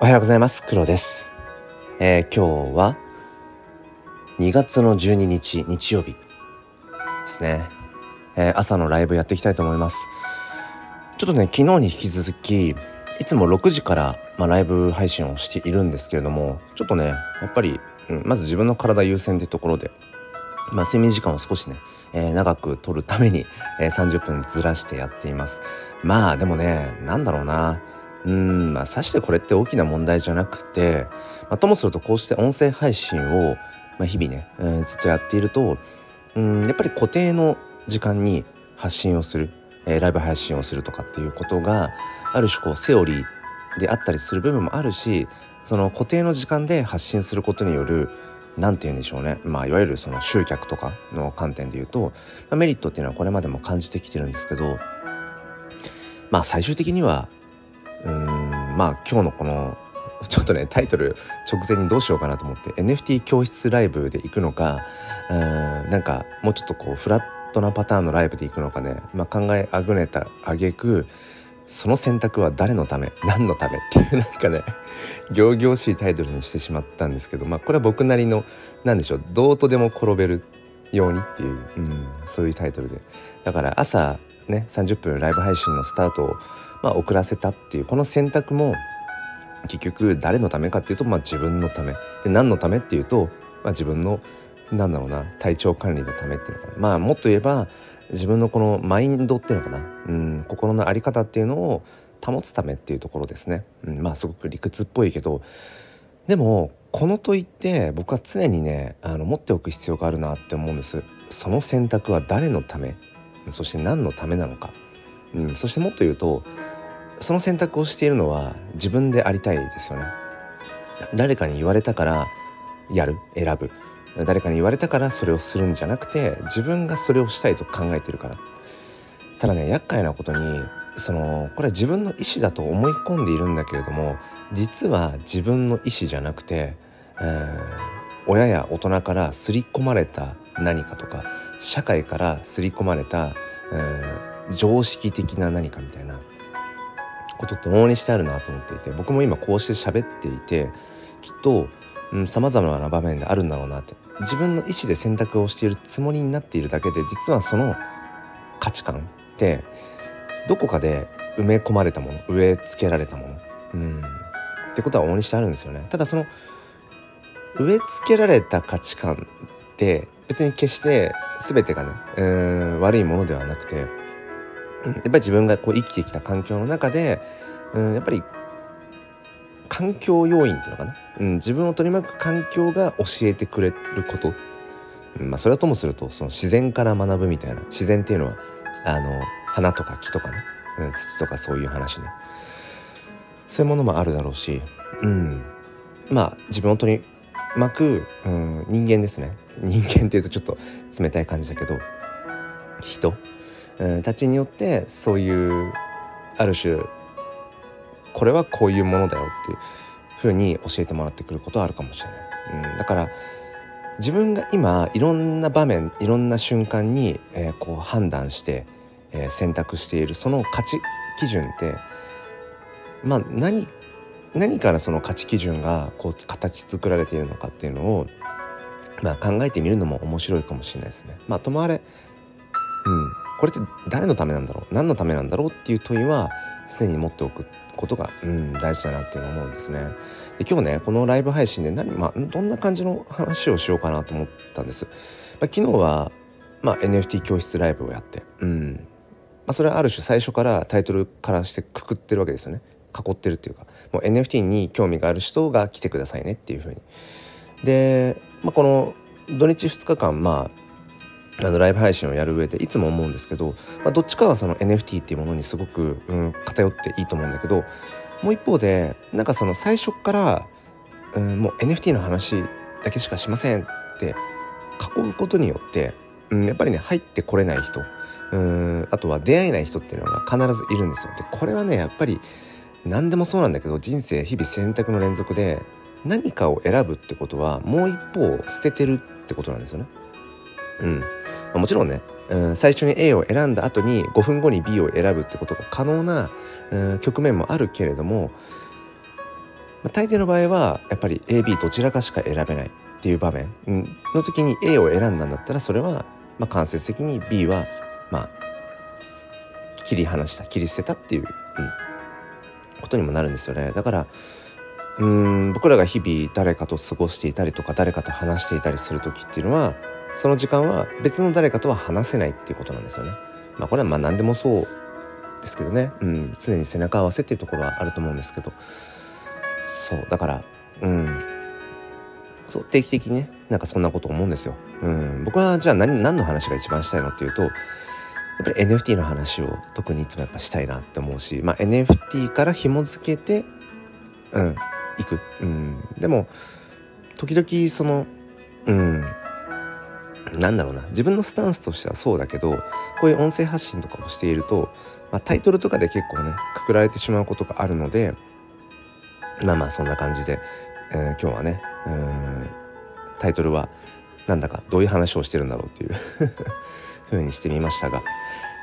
おはようございます。黒です、えー、今日は2月の12日日曜日ですね、えー、朝のライブやっていきたいと思います。ちょっとね昨日に引き続きいつも6時から、まあ、ライブ配信をしているんですけれどもちょっとねやっぱり、うん、まず自分の体優先ってところで、まあ、睡眠時間を少しね、えー、長く取るために、えー、30分ずらしてやっています。まあでもねなんだろうな。うんまあさしてこれって大きな問題じゃなくて、まあ、ともするとこうして音声配信を、まあ、日々ね、えー、ずっとやっているとうんやっぱり固定の時間に発信をする、えー、ライブ配信をするとかっていうことがある種こうセオリーであったりする部分もあるしその固定の時間で発信することによる何て言うんでしょうね、まあ、いわゆるその集客とかの観点で言うと、まあ、メリットっていうのはこれまでも感じてきてるんですけどまあ最終的にはうんまあ今日のこのちょっとねタイトル直前にどうしようかなと思って NFT 教室ライブで行くのかうんなんかもうちょっとこうフラットなパターンのライブで行くのかね、まあ、考えあぐねたあげくその選択は誰のため何のため っていうなんかね仰々しいタイトルにしてしまったんですけどまあこれは僕なりの何でしょうどうとでも転べるようにっていう、うん、そういうタイトルで。だから朝ね30分ライブ配信のスタートをまあ、遅らせたっていうこの選択も結局誰のためかっていうと、まあ、自分のため。で何のためっていうと、まあ、自分のなんだろうな体調管理のためっていうのかな。まあもっと言えば自分のこのマインドっていうのかな、うん、心の在り方っていうのを保つためっていうところですね、うん、まあすごく理屈っぽいけど。でもこの問いって僕は常にねあの持っておく必要があるなって思うんです。その選択は誰のため？そして何のためなのか、うん、そしてもっと言うとその選択をしているのは自分でありたいですよね。誰かに言われたからやる選ぶ。誰かに言われたからそれをするんじゃなくて自分がそれをしたいと考えてるから。ただね厄介なことにそのこれは自分の意思だと思い込んでいるんだけれども実は自分の意思じゃなくて、えー、親や大人から刷り込まれた何かとか社会から刷り込まれた、えー、常識的な何かみたいなことって往々にしてあるなと思っていて僕も今こうして喋っていてきっとさまざまな場面であるんだろうなって自分の意思で選択をしているつもりになっているだけで実はその価値観ってどこかで埋め込まれたもの植え付けられたものうんってことは往々にしてあるんですよね。ただその植え付けられた価値観って別に決して全てがねうん悪いものではなくてやっぱり自分がこう生きてきた環境の中で、うん、やっぱり環境要因っていうのかな、うん、自分を取り巻く環境が教えてくれること、うんまあ、それはともするとその自然から学ぶみたいな自然っていうのはあの花とか木とかね、うん、土とかそういう話ね。そういうものもあるだろうし、うん、まあ自分を取り巻く、うん、人間ですね。人間っていうとちょっと冷たい感じだけど人たちによってそういうある種これはこういうものだよっていうふうに教えてもらってくることはあるかもしれない。うん、だから自分が今いろんな場面いろんな瞬間に、えー、こう判断して、えー、選択しているその価値基準ってまあ何何からその価値基準がこう形作られているのかっていうのを、まあ、考えてみるのも面白いかもしれないですね。まあ、ともあれ、うん、これって誰のためなんだろう？何のためなんだろうっていう問いは常に持っておくことが、うん、大事だなっていうのを思うんですね。で今日ねこのライブ配信で何、まあ、どんな感じの話をしようかなと思ったんです。まあ、昨日は、まあ、NFT 教室ライブをやって、うんまあ、それはある種最初からタイトルからしてくくってるわけですよね囲ってるっていうかもう NFT に興味がある人が来てくださいねっていうふうに。で、まあ、この土日2日間まああのライブ配信をやる上でいつも思うんですけど、まあ、どっちかはその NFT っていうものにすごく、うん、偏っていいと思うんだけどもう一方でなんかその最初から、うん、もう NFT の話だけしかしませんって囲うことによって、うん、やっぱりね入ってこれない人うんあとは出会えない人っていうのが必ずいるんですよ。でこれはねやっぱり何でもそうなんだけど人生日々選択の連続で何かを選ぶってことはもう一方捨ててるってことなんですよね。うん。もちろんね、うん、最初に A を選んだ後に5分後に B を選ぶってことが可能な、うん、局面もあるけれどもまあ、大抵の場合はやっぱり AB どちらかしか選べないっていう場面の時に A を選んだんだったらそれはまあ間接的に B はまあ切り離した切り捨てたっていう、うん、ことにもなるんですよね。だからうん僕らが日々誰かと過ごしていたりとか誰かと話していたりする時っていうのはその時間は別の誰かとは話せないっていうことなんですよね。まあこれはまあ何でもそうですけどね、うん、常に背中合わせっていうところはあると思うんですけど。そう。だからうん。そう。定期的にねなんかそんなこと思うんですよ。うん、僕はじゃあ何何の話が一番したいのっていうとやっぱり NFT の話を特にいつもやっぱしたいなって思うし、まあ、NFT から紐付けてうん。行く、うん、でも時々そのうん。なんだろうな。自分のスタンスとしてはそうだけどこういう音声発信とかをしていると、まあ、タイトルとかで結構ねくくられてしまうことがあるのでまあまあそんな感じで、えー、今日はねうんタイトルはなんだかどういう話をしてるんだろうっていう 風にしてみましたが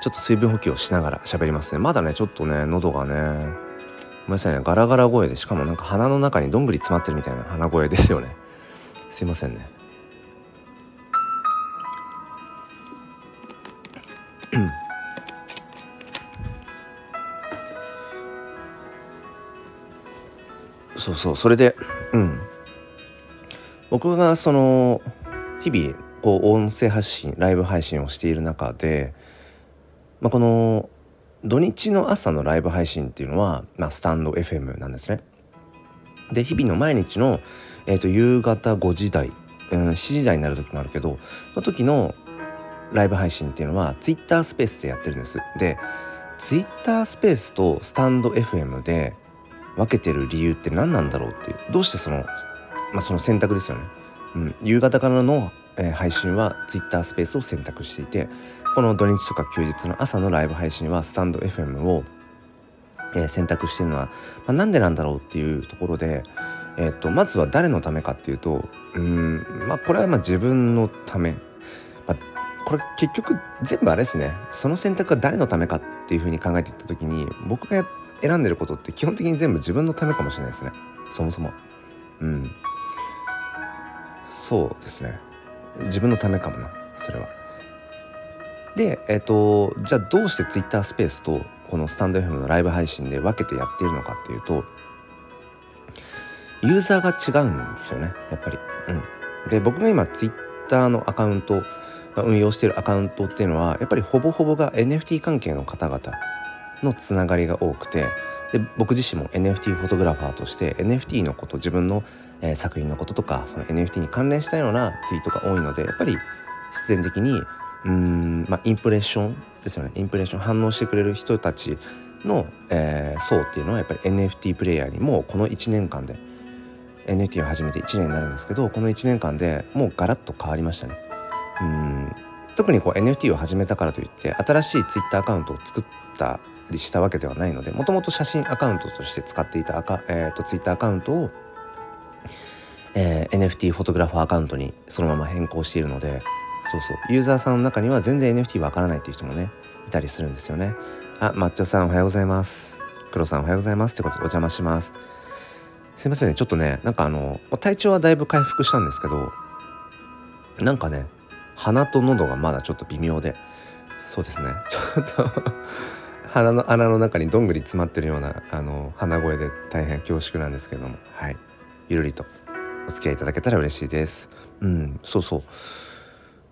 ちょっと水分補給をしながら喋りますね。まだねちょっとね喉がねごめんなさいねガラガラ声でしかもなんか鼻の中にどんぐり詰まってるみたいな鼻声ですよね。すいませんね。そうそうそれでうん僕がその日々こう音声発信ライブ配信をしている中で、まあ、この土日の朝のライブ配信っていうのは、まあ、スタンド FM なんですね。で日々の毎日の、えーと、夕方5時台、うん、7時台になる時もあるけどの時のライブ配信っていうのは Twitter スペースでやってるんです。で Twitter スペースとスタンド FM で分けてる理由って何なんだろうっていうどうしてその,、まあ、その選択ですよね。うん、夕方からの、えー、配信は Twitter スペースを選択していてこの土日とか休日の朝のライブ配信はスタンド FM を、えー、選択してるのは、まあ、なんでなんだろうっていうところで、えーと、まずは誰のためかっていうとうんまあこれはまあ自分のため、まあ、これ結局全部あれですね。その選択は誰のためかっていうふうに考えていった時に僕が選んでることって基本的に全部自分のためかもしれないですね。そもそも。うん。そうですね。自分のためかもな。それは。で、えっ、ー、と、じゃあどうして Twitter スペースとこのスタンド FM のライブ配信で分けてやっているのかっていうとユーザーが違うんですよね。やっぱり。うん、で僕が今 Twitter のアカウント運用しているアカウントっていうのはやっぱりほぼほぼが NFT 関係の方々のつながりが多くてで僕自身も NFT フォトグラファーとして NFT のこと自分の、えー、作品のこととかその NFT に関連したようなツイートが多いのでやっぱり必然的にうんまあインプレッションですよねインプレッション反応してくれる人たちの、えー、層っていうのはやっぱり NFT プレイヤーにもこの1年間で NFT を始めて1年になるんですけどこの1年間でもうガラッと変わりましたね。うん。特にこう NFT を始めたからといって新しい Twitter アカウントを作ったりしたわけではないのでもともと写真アカウントとして使っていた、えーと、と Twitter アカウントを、えー、NFT フォトグラファーアカウントにそのまま変更しているのでそうそう。ユーザーさんの中には全然 NFT わからないっていう人もねいたりするんですよね。あ抹茶さんおはようございます。黒さんおはようございます。ってことでお邪魔します。すいませんね。ちょっとねなんかあの体調はだいぶ回復したんですけどなんかね鼻と喉がまだちょっと微妙でそうですね。ちょっと鼻の穴の中にどんぐり詰まってるようなあの鼻声で大変恐縮なんですけれども。はい。ゆるりとお付き合いいただけたら嬉しいです。うん。そうそ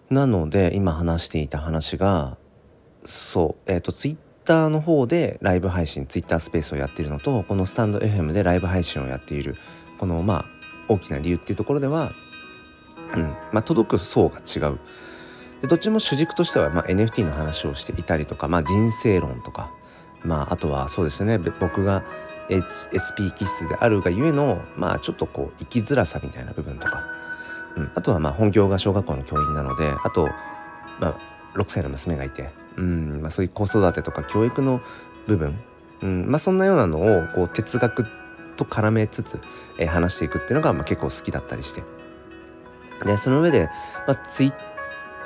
う。なので今話していた話がそう。えっ、ー、とツイッターの方でライブ配信ツイッタースペースをやっているのとこのスタンド FM でライブ配信をやっているこのまあ大きな理由っていうところでは、うん。まあ、届く層が違う。でどっちも主軸としては、まあ、NFT の話をしていたりとか、まあ、人生論とか、まあ、あとはそうですね。僕が SP 気質であるがゆえの、まあ、ちょっとこう生きづらさみたいな部分とか。うん、あとはまあ本業が小学校の教員なのであと、まあ、6歳の娘がいて、うん。まあ、そういう子育てとか教育の部分、うん。まあ、そんなようなのをこう哲学と絡めつつ、えー、話していくっていうのがまあ結構好きだったりして。でその上で、まあ、ツイッ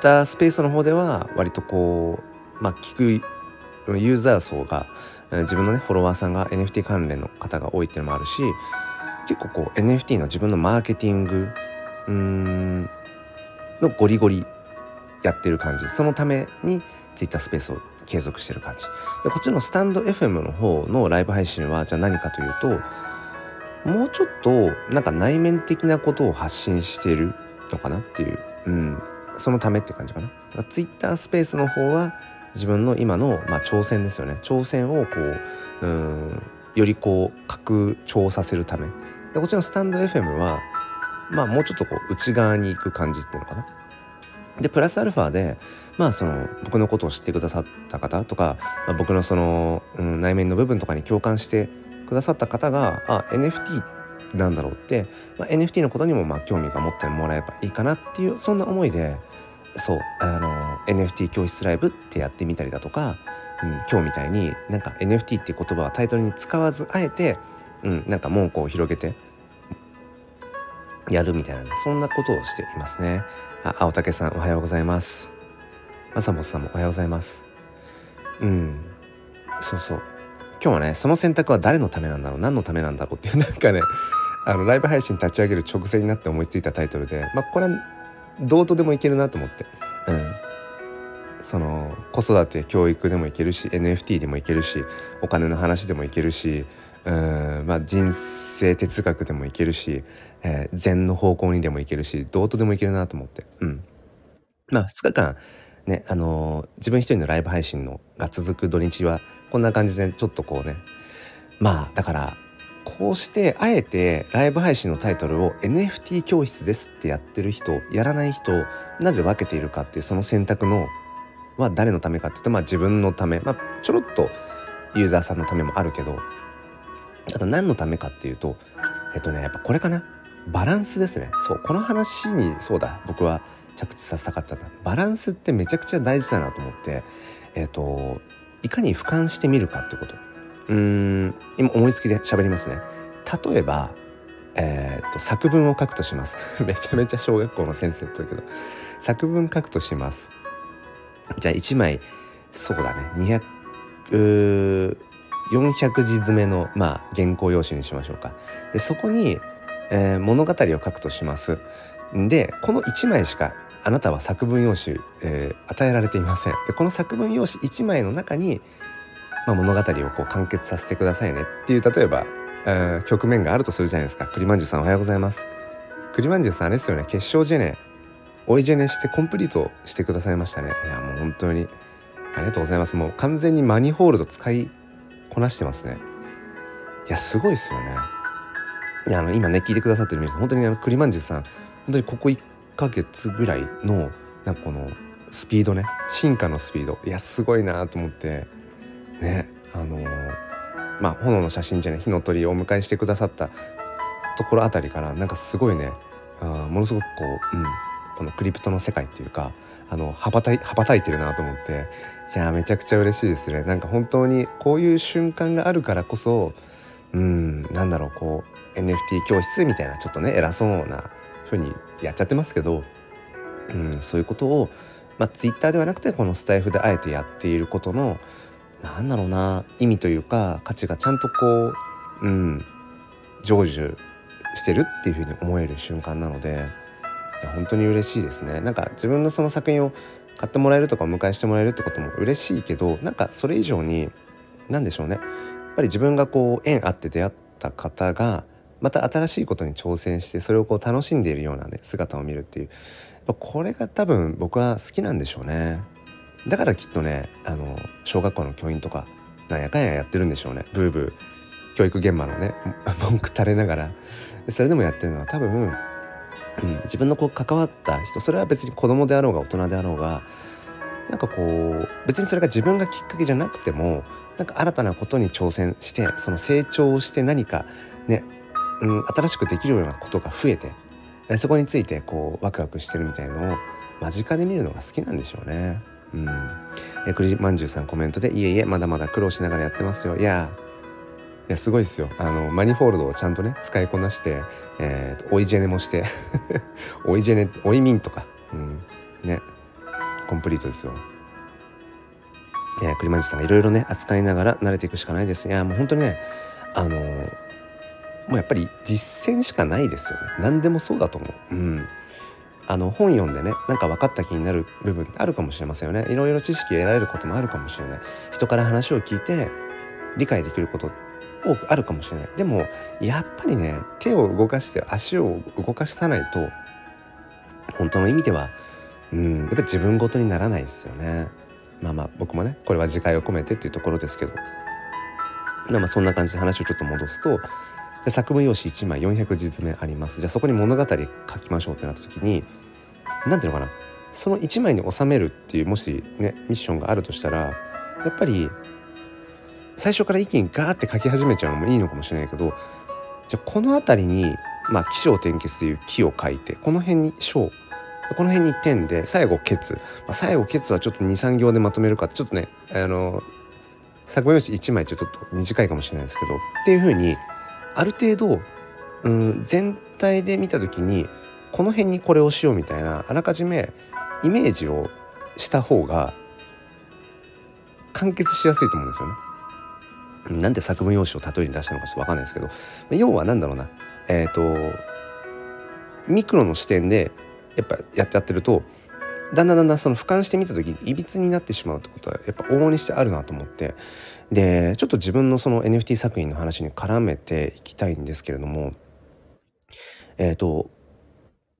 タースペースの方では割とこう、まあ、聞くユーザー層が自分のねフォロワーさんが NFT 関連の方が多いっていうのもあるし結構こう NFT の自分のマーケティングうんのゴリゴリやってる感じ。そのために Twitter スペースを継続してる感じ。でこっちのスタンド FM の方のライブ配信はじゃあ何かというともうちょっとなんか内面的なことを発信してるのかなっていう、うん、そのためって感じかな。だから Twitter スペースの方は自分の今の、まあ、挑戦ですよね挑戦をこううんよりこう拡張させるためでこっちのスタンド FM はまあもうちょっとこう内側に行く感じっていうのかな。でプラスアルファでまあその僕のことを知ってくださった方とか、まあ、僕のその、うん、内面の部分とかに共感してくださった方があ NFT っなんだろうって、まあ、NFT のことにもまあ興味が持ってもらえばいいかなっていうそんな思いでそうあの NFT 教室ライブってやってみたりだとか、うん、今日みたいになんか NFT っていう言葉はタイトルに使わずあえて、うん、なんか門戸を広げてやるみたいな、そんなことをしていますね。あ青竹さんおはようございます。まさもさんもおはようございます。うんそうそう今日はねその選択は誰のためなんだろう何のためなんだろうっていうなんかねあのライブ配信立ち上げる直前になって思いついたタイトルでまあこれはどうとでもいけるなと思って。うん。その子育て教育でもいけるし NFT でもいけるしお金の話でもいけるしうんまあ人生哲学でもいけるし、えー、禅の方向にでもいけるしどうとでもいけるなと思って。うん。まあ2日間ねあのー、自分一人のライブ配信のが続く土日はこんな感じでちょっとこうね。まあだからこうしてあえてライブ配信のタイトルを NFT 教室ですってやってる人やらない人なぜ分けているかっていうその選択のは誰のためかっていうとまあ自分のため。まあちょろっとユーザーさんのためもあるけどあと何のためかっていうとえっとねやっぱこれかな。バランスですね。そうこの話にそうだ。僕は着地させたかったんだ。バランスってめちゃくちゃ大事だなと思ってえっといかに俯瞰してみるかってこと。うーん今思いつきで喋りますね。例えばえー、と作文を書くとします。めちゃめちゃ小学校の先生っぽいけど。作文書くとします。じゃあ1枚そうだね。200 400字詰めの、まあ、原稿用紙にしましょうか。でそこに、えー、物語を書くとします。でこの1枚しかあなたは作文用紙、えー、与えられていません。でこの作文用紙1枚の中に、まあ、物語をこう完結させてくださいね。っていう例えば、えー、局面があるとするじゃないですか。栗まんじゅうさんおはようございます。栗まんじゅうさんあれですよね。決勝ジェネ追いジェネしてコンプリートしてくださいましたね。いやもう本当にありがとうございます。もう完全にマニホールド使いこなしてますね。いやすごいですよね。いやあの今ね聞いてくださってる皆さん本当にあの栗まんじゅうさん本当にここ1ヶ月ぐらいのなんかこのスピードね進化のスピード。いやすごいなと思って。ねあのー、まあ炎の写真じゃない火の鳥をお迎えしてくださったところあたりからなんかすごいねあものすごくこう、うん、このクリプトの世界っていうかあの羽ばたい羽ばたいてるなと思って。いやめちゃくちゃ嬉しいですね。なんか本当にこういう瞬間があるからこそうんなんだろうこう NFT 教室みたいなちょっとね偉そうな風にやっちゃってますけど、うん、そういうことを、まあ、ツイッターではなくてこのスタイフであえてやっていることのなんだろうな意味というか価値がちゃんとこう、うん、成就してるっていうふうに思える瞬間なので本当に嬉しいですね。なんか自分のその作品を買ってもらえるとかお迎えしてもらえるってことも嬉しいけどなんかそれ以上に何でしょうねやっぱり自分がこう縁あって出会った方がまた新しいことに挑戦してそれをこう楽しんでいるようなね姿を見るっていう。これが多分僕は好きなんでしょうね。だからきっとねあの小学校の教員とかなんやかんややってるんでしょうね。ブーブー教育現場のね文句垂れながら。それでもやってるのは多分、うん、自分のこう関わった人それは別に子供であろうが大人であろうがなんかこう別にそれが自分がきっかけじゃなくてもなんか新たなことに挑戦してその成長をして何かねうん、新しくできるようなことが増えてそこについてこうワクワクしてるみたいのを間近で見るのが好きなんでしょうね。うん、え栗まんじゅうさんコメントで「いえいえまだまだ苦労しながらやってますよ」いやいやすごいですよあのマニフォールドをちゃんとね使いこなして、えー、追いジェネもして 追いジェネ追いミンとか、うん、ねコンプリートですよ。いや栗まんじゅうさんがいろいろね扱いながら慣れていくしかないですいやもう本当にねあのもうやっぱり実践しかないですよね。何でもそうだと思う。うん。あの本読んでねなんか分かった気になる部分ってあるかもしれませんよね。いろいろ知識得られることもあるかもしれない。人から話を聞いて理解できること多くあるかもしれない。でもやっぱりね手を動かして足を動かさないと本当の意味ではうんやっぱり自分ごとにならないですよね。まあまあ僕もねこれは自戒を込めてっていうところですけど。まあまあそんな感じで話をちょっと戻すとじゃ作文用紙1枚400字詰めあります。じゃあそこに物語書きましょうってなった時に何ていうのかな。その1枚に収めるっていうもしねミッションがあるとしたらやっぱり最初から一気にガーって書き始めちゃうのもいいのかもしれないけどじゃあこの辺りにまあ起承転結という木を書いてこの辺に章この辺に点で最後ケツ、まあ、最後ケツはちょっと23行でまとめるかちょっとねあの作文用紙1枚ちょっと短いかもしれないですけどっていうふうにある程度、うん、全体で見た時にこの辺にこれをしようみたいなあらかじめイメージをした方が完結しやすいと思うんですよね。なんで作文用紙を例えに出したのかちょっと分かんないですけど。要は何だろうな。えっ、ー、とミクロの視点でやっぱやっちゃってるとだんだんだんだんその俯瞰してみた時にいびつになってしまうってことはやっぱ往々にしてあるなと思って。でちょっと自分のその NFT 作品の話に絡めていきたいんですけれどもえっ、ー、と、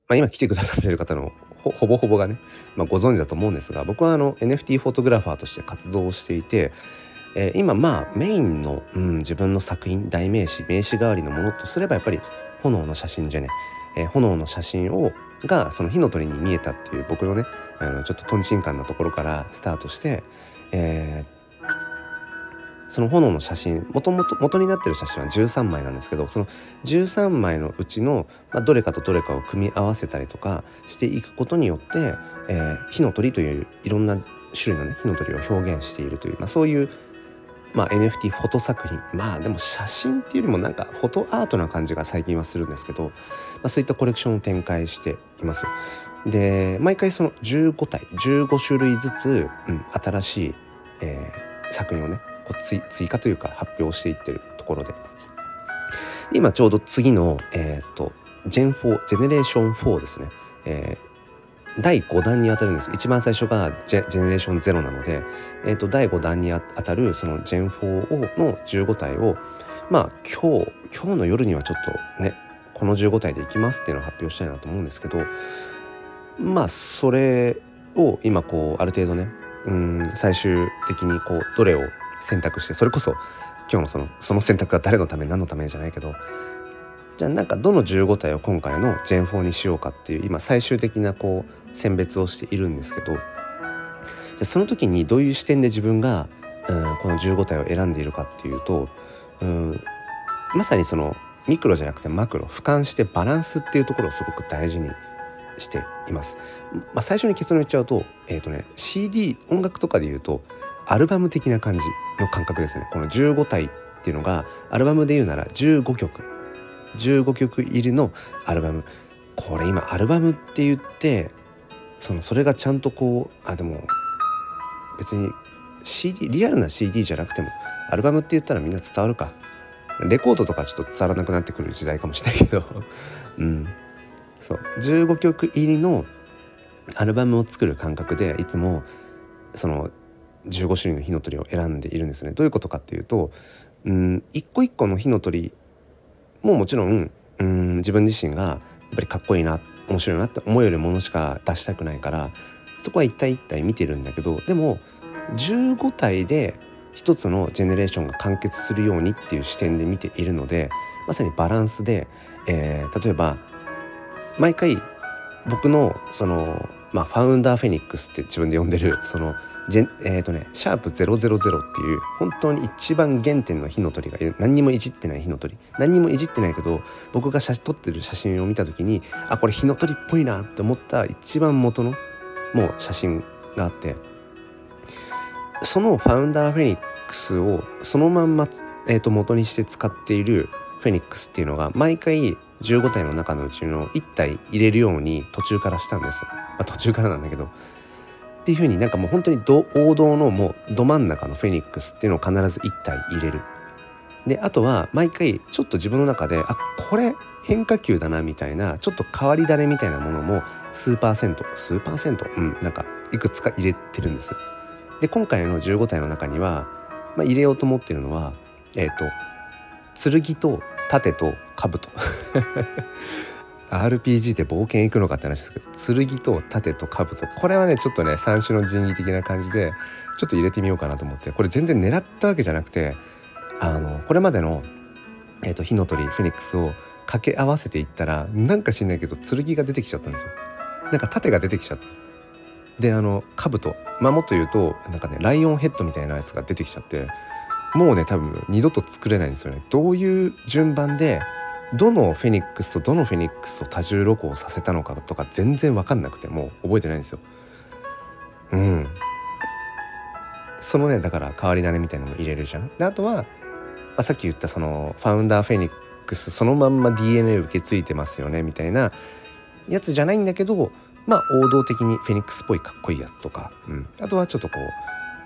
まあ、今来てくださってる方のほぼほぼがね、まあ、ご存知だと思うんですが僕はあの NFT フォトグラファーとして活動していて、えー、今まあメインの、うん、自分の作品代名詞名詞代わりのものとすればやっぱり炎の写真じゃね、えー、炎の写真をがその火の鳥に見えたっていう僕のねあのちょっととんちんかんなところからスタートして、えー、その炎の写真もともと元になってる写真は13枚なんですけどその13枚のうちの、まあ、どれかとどれかを組み合わせたりとかしていくことによって、えー、火の鳥といういろんな種類のね火の鳥を表現しているという、まあ、そういう、まあ、NFT フォト作品まあでも写真っていうよりもなんかフォトアートな感じが最近はするんですけど、まあ、そういったコレクションを展開しています。で毎回その15体15種類ずつ、うん、新しい、えー、作品をねこう追加というか発表していってるところで。今ちょうど次の、えーと、ジェン4ジェネレーション4ですね、えー、第5弾にあたるんです。一番最初がジェジェネレーション0なので、えーと、第5弾にあたるそのジェン4の15体をまあ今日今日の夜にはちょっとねこの15体でいきますっていうのを発表したいなと思うんですけどまあそれを今こうある程度ねうん最終的にこうどれを選択してそれこそ今日のそのその選択が誰のため何のためじゃないけどじゃあなんかどの15体を今回のジェン4にしようかっていう今最終的なこう選別をしているんですけどじゃあその時にどういう視点で自分が、うん、この15体を選んでいるかっていうと、うん、まさにそのミクロじゃなくてマクロ俯瞰してバランスっていうところをすごく大事にしています。まあ、最初に結論言っちゃうと,、えーとね、CD 音楽とかで言うとアルバム的な感じの感覚ですね。この15体っていうのがアルバムで言うなら15曲。15曲入りのアルバム。これ今アルバムって言ってそのそれがちゃんとこうあでも別に CD リアルな CD じゃなくてもアルバムって言ったらみんな伝わるか。レコードとかちょっと伝わらなくなってくる時代かもしれないけど。うん。そう。15曲入りのアルバムを作る感覚でいつもその15種類の火の鳥を選んでいるんですね。どういうことかっていうとうん一個一個の火の鳥ももちろんうん自分自身がやっぱりかっこいいな面白いなって思えるものしか出したくないからそこは一体一体見てるんだけどでも15体で一つのジェネレーションが完結するようにっていう視点で見ているのでまさにバランスで、えー、例えば毎回僕のその、まあ、ファウンダーフェニックスって自分で呼んでるそのジェえーとね、シャープ000っていう本当に一番原点の火の鳥が何にもいじってない火の鳥。何にもいじってないけど僕が写撮ってる写真を見た時にあこれ火の鳥っぽいなって思った一番元のもう写真があって。そのファウンダーフェニックスをそのまんま、えー、と元にして使っているフェニックスっていうのが毎回15体の中のうちの1体入れるように途中からしたんです、まあ、途中からなんだけどっていう風になんかもう本当に王道のもうど真ん中のフェニックスっていうのを必ず1体入れる。であとは毎回ちょっと自分の中であこれ変化球だなみたいなちょっと変わり種みたいなものも数パーセント数パーセントうんなんかいくつか入れてるんです。で今回の15体の中には、まあ、入れようと思ってるのはえっ、ー、と剣と盾と兜。RPG で冒険行くのかって話ですけど剣と盾と兜。これはねちょっとね三種の神器的な感じでちょっと入れてみようかなと思って。これ全然狙ったわけじゃなくてあのこれまでの、えーと、火の鳥フェニックスを掛け合わせていったらなんか知んないけど剣が出てきちゃったんですよ。なんか盾が出てきちゃった。であの兜。まあもっと言うとなんかねライオンヘッドみたいなやつが出てきちゃってもうね多分二度と作れないんですよね。どういう順番でどのフェニックスとどのフェニックスを多重録音させたのかとか全然分かんなくてもう覚えてないんですよ。うん。そのねだから変わり種みたいなのも入れるじゃん。であとは、まあ、さっき言ったそのファウンダーフェニックスそのまんま DNA 受け継いでますよねみたいなやつじゃないんだけどまあ王道的にフェニックスっぽいかっこいいやつとか、うん、あとはちょっとこ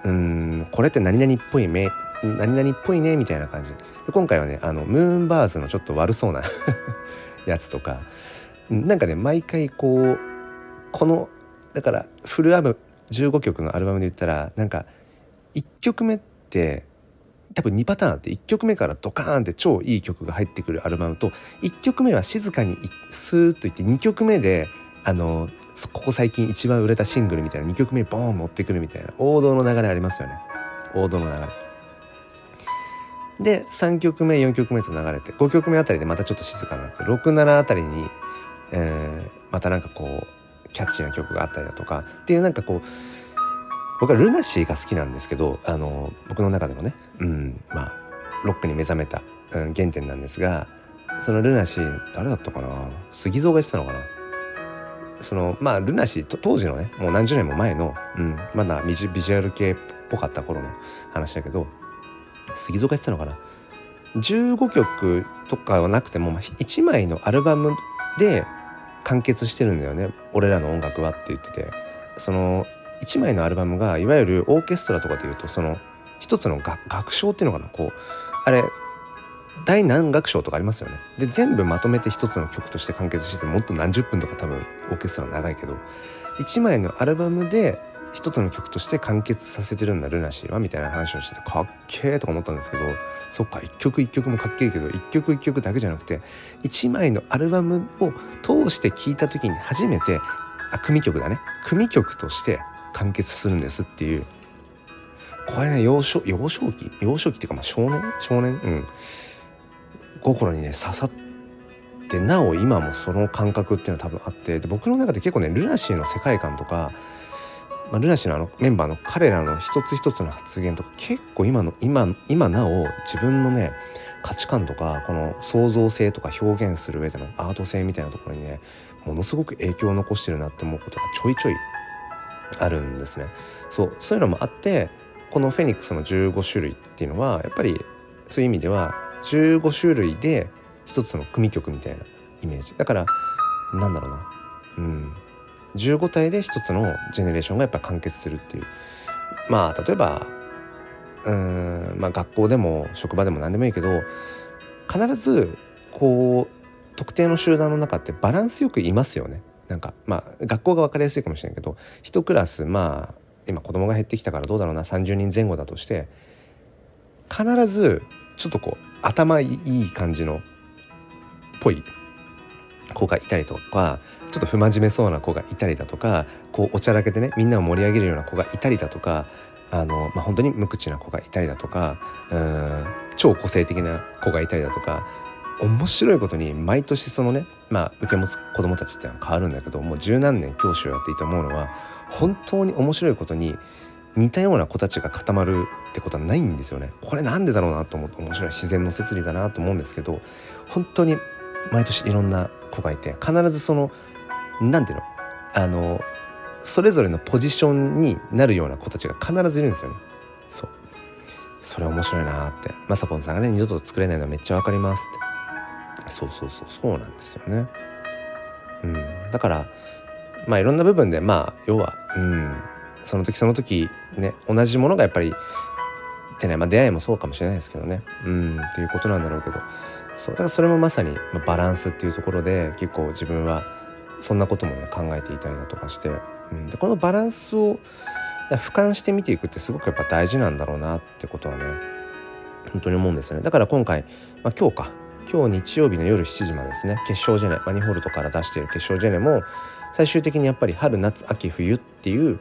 ううんこれって何々っぽい目何々っぽいねみたいな感じで今回はねあのムーンバーズのちょっと悪そうな やつとかなんかね毎回こうこのだからフルアル15曲のアルバムで言ったらなんか1曲目って多分2パターンあって1曲目からドカーンって超いい曲が入ってくるアルバムと1曲目は静かにスーッといって2曲目であのここ最近一番売れたシングルみたいな2曲目ボーン持ってくるみたいな王道の流れありますよね王道の流れ。で3曲目4曲目と流れて5曲目あたりでまたちょっと静かになって67あたりに、えー、またなんかこうキャッチーな曲があったりだとかっていうなんかこう僕はルナシーが好きなんですけどあの僕の中でもね、うん、まあロックに目覚めた、うん、原点なんですがそのルナシー誰だったかな？杉蔵が言ってたのかな？そのまあルナシー当時のねもう何十年も前の、うん、まだビジュアル系っぽかった頃の話だけど杉蔵が言ってたのかな？15曲とかはなくても1枚のアルバムで完結してるんだよね。俺らの音楽はって言ってて。その1枚のアルバムがいわゆるオーケストラとかでいうとその一つの楽章っていうのかな？こうあれ第何楽章とかありますよね。で全部まとめて一つの曲として完結してもっと何十分とか多分オーケストラ長いけど1枚のアルバムで一つの曲として完結させてるんだルナシーはみたいな話をしててかっけえとか思ったんですけどそっか一曲一曲もかっけえけど一曲一曲だけじゃなくて1枚のアルバムを通して聴いた時に初めてあ組曲だね。組曲として完結するんですっていう。これね幼少幼少期？幼少期っていうかまあ少年？少年？うん。心にね刺さってなお今もその感覚っていうのは多分あってで僕の中で結構ねルナシーの世界観とか、まあ、ルナシのあのメンバーの彼らの一つ一つの発言とか結構今の今今なお自分のね価値観とかこの創造性とか表現する上でのアート性みたいなところにねものすごく影響を残してるなって思うことがちょいちょいあるんですね。そうそういうのもあってこのフェニックスの15種類っていうのはやっぱりそういう意味では15種類で一つの組曲みたいなイメージ。だからなんだろうな。うん。15体で一つのジェネレーションがやっぱ完結するっていうまあ例えばうんまあ学校でも職場でも何でもいいけど必ずこう特定の集団の中ってバランスよくいますよね。なんかまあ学校が分かりやすいかもしれないけど1クラスまあ今子供が減ってきたからどうだろうな30人前後だとして必ずちょっとこう頭いい感じのぽい子がいたりとかちょっと不真面目そうな子がいたりだとかこうおちゃらけてねみんなを盛り上げるような子がいたりだとかあの、まあ、本当に無口な子がいたりだとかうん超個性的な子がいたりだとか面白いことに毎年そのねまあ受け持つ子どもたちってのは変わるんだけどもう十何年教師をやっていて思うのは本当に面白いことに似たような子たちが固まるってことはないんですよね。これなんでだろうなと思って面白い自然の摂理だなと思うんですけど本当に毎年いろんな子がいて必ずその何ていうの？あのそれぞれのポジションになるような子たちが必ずいるんですよね。そう。それ面白いなって。まさぽんさんがね二度と作れないのはめっちゃわかりますって。そうそうそうそうなんですよね。うん、だからまあいろんな部分でまあ要は、うん、その時その時ね同じものがやっぱりってね、まあ、出会いもそうかもしれないですけどね。うん。っていうことなんだろうけど。そう。だからそれもまさにバランスっていうところで結構自分はそんなこともね考えていたりだとかして、うん、でこのバランスを俯瞰して見ていくってすごくやっぱ大事なんだろうなってことはね本当に思うんですよね。だから今回、まあ、今日か。今日日曜日の夜7時までですね。決勝ジェネマニホールドから出している決勝ジェネも最終的にやっぱり春夏秋冬っていう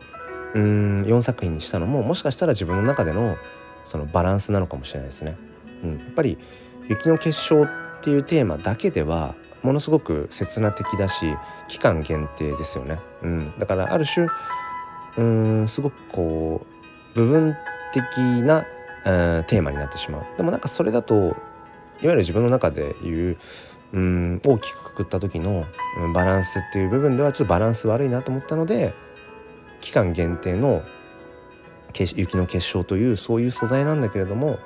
うん4作品にしたのももしかしたら自分の中でのそのバランスなのかもしれないですね。うん、やっぱり雪の結晶っていうテーマだけではものすごく刹那的だし期間限定ですよね。うん、だからある種うんすごくこう部分的な、えー、テーマになってしまう。でもなんかそれだといわゆる自分の中で言ううん大きくくくった時の、バランスっていう部分ではちょっとバランス悪いなと思ったので期間限定の雪の結晶というそういう素材なんだけれども、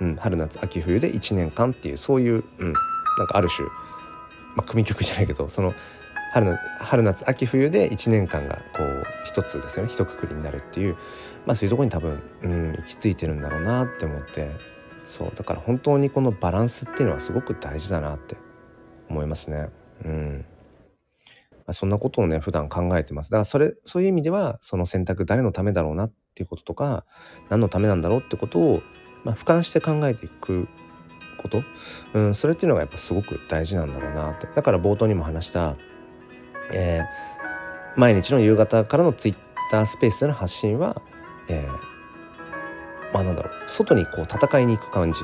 うん、春夏秋冬で1年間っていうそういう、うん、なんかある種、まあ、組曲じゃないけどその春の春夏秋冬で1年間がこう一つですよね。一括りになるっていう、まあ、そういうとこに多分、うん、行き着いてるんだろうなって思って。そう。だから本当にこのバランスっていうのはすごく大事だなって思いますね。うん。まあ、そんなことをね普段考えてます。だからそれそういう意味ではその選択誰のためだろうなっていうこととか何のためなんだろうってことを、まあ、俯瞰して考えていくこと、うん、それっていうのがやっぱすごく大事なんだろうなって。だから冒頭にも話した、えー、毎日の夕方からのツイッタースペースでの発信は、えー、まあなんだろう外にこう戦いに行く感じ、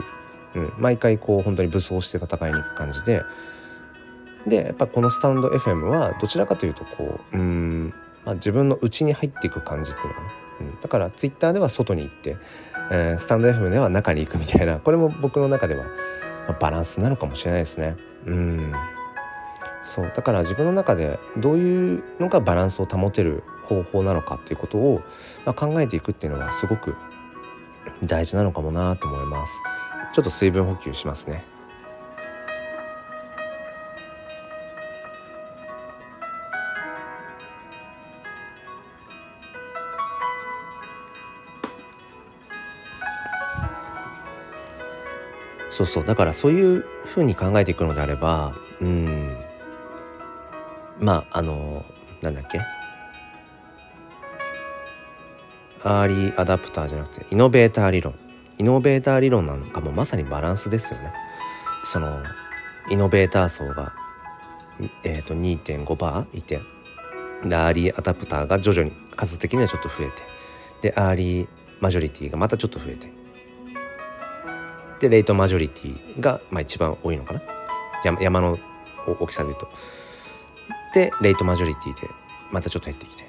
うん、毎回こう本当に武装して戦いに行く感じで。でやっぱこのスタンド FM はどちらかというとこううん、まあ、自分の内に入っていく感じっていうのかな、うん、だからツイッターでは外に行って、えー、スタンド FM では中に行くみたいな。これも僕の中では、まあ、バランスなのかもしれないですね。うん。そうだから自分の中でどういうのがバランスを保てる方法なのかっていうことを、まあ、考えていくっていうのはすごく大事なのかもなと思います。ちょっと水分補給しますね。そうそうだからそういうふうに考えていくのであればうんまああのなんだっけ？アーリーアダプターじゃなくてイノベーター理論。イノベーター理論なんかもまさにバランスですよね。そのイノベーター層が、えーと、2.5%いてでアーリーアダプターが徐々に数的にはちょっと増えてでアーリーマジョリティがまたちょっと増えて。でレイトマジョリティがまあ一番多いのかな？山の大きさでいうと。でレイトマジョリティでまたちょっと減ってきて。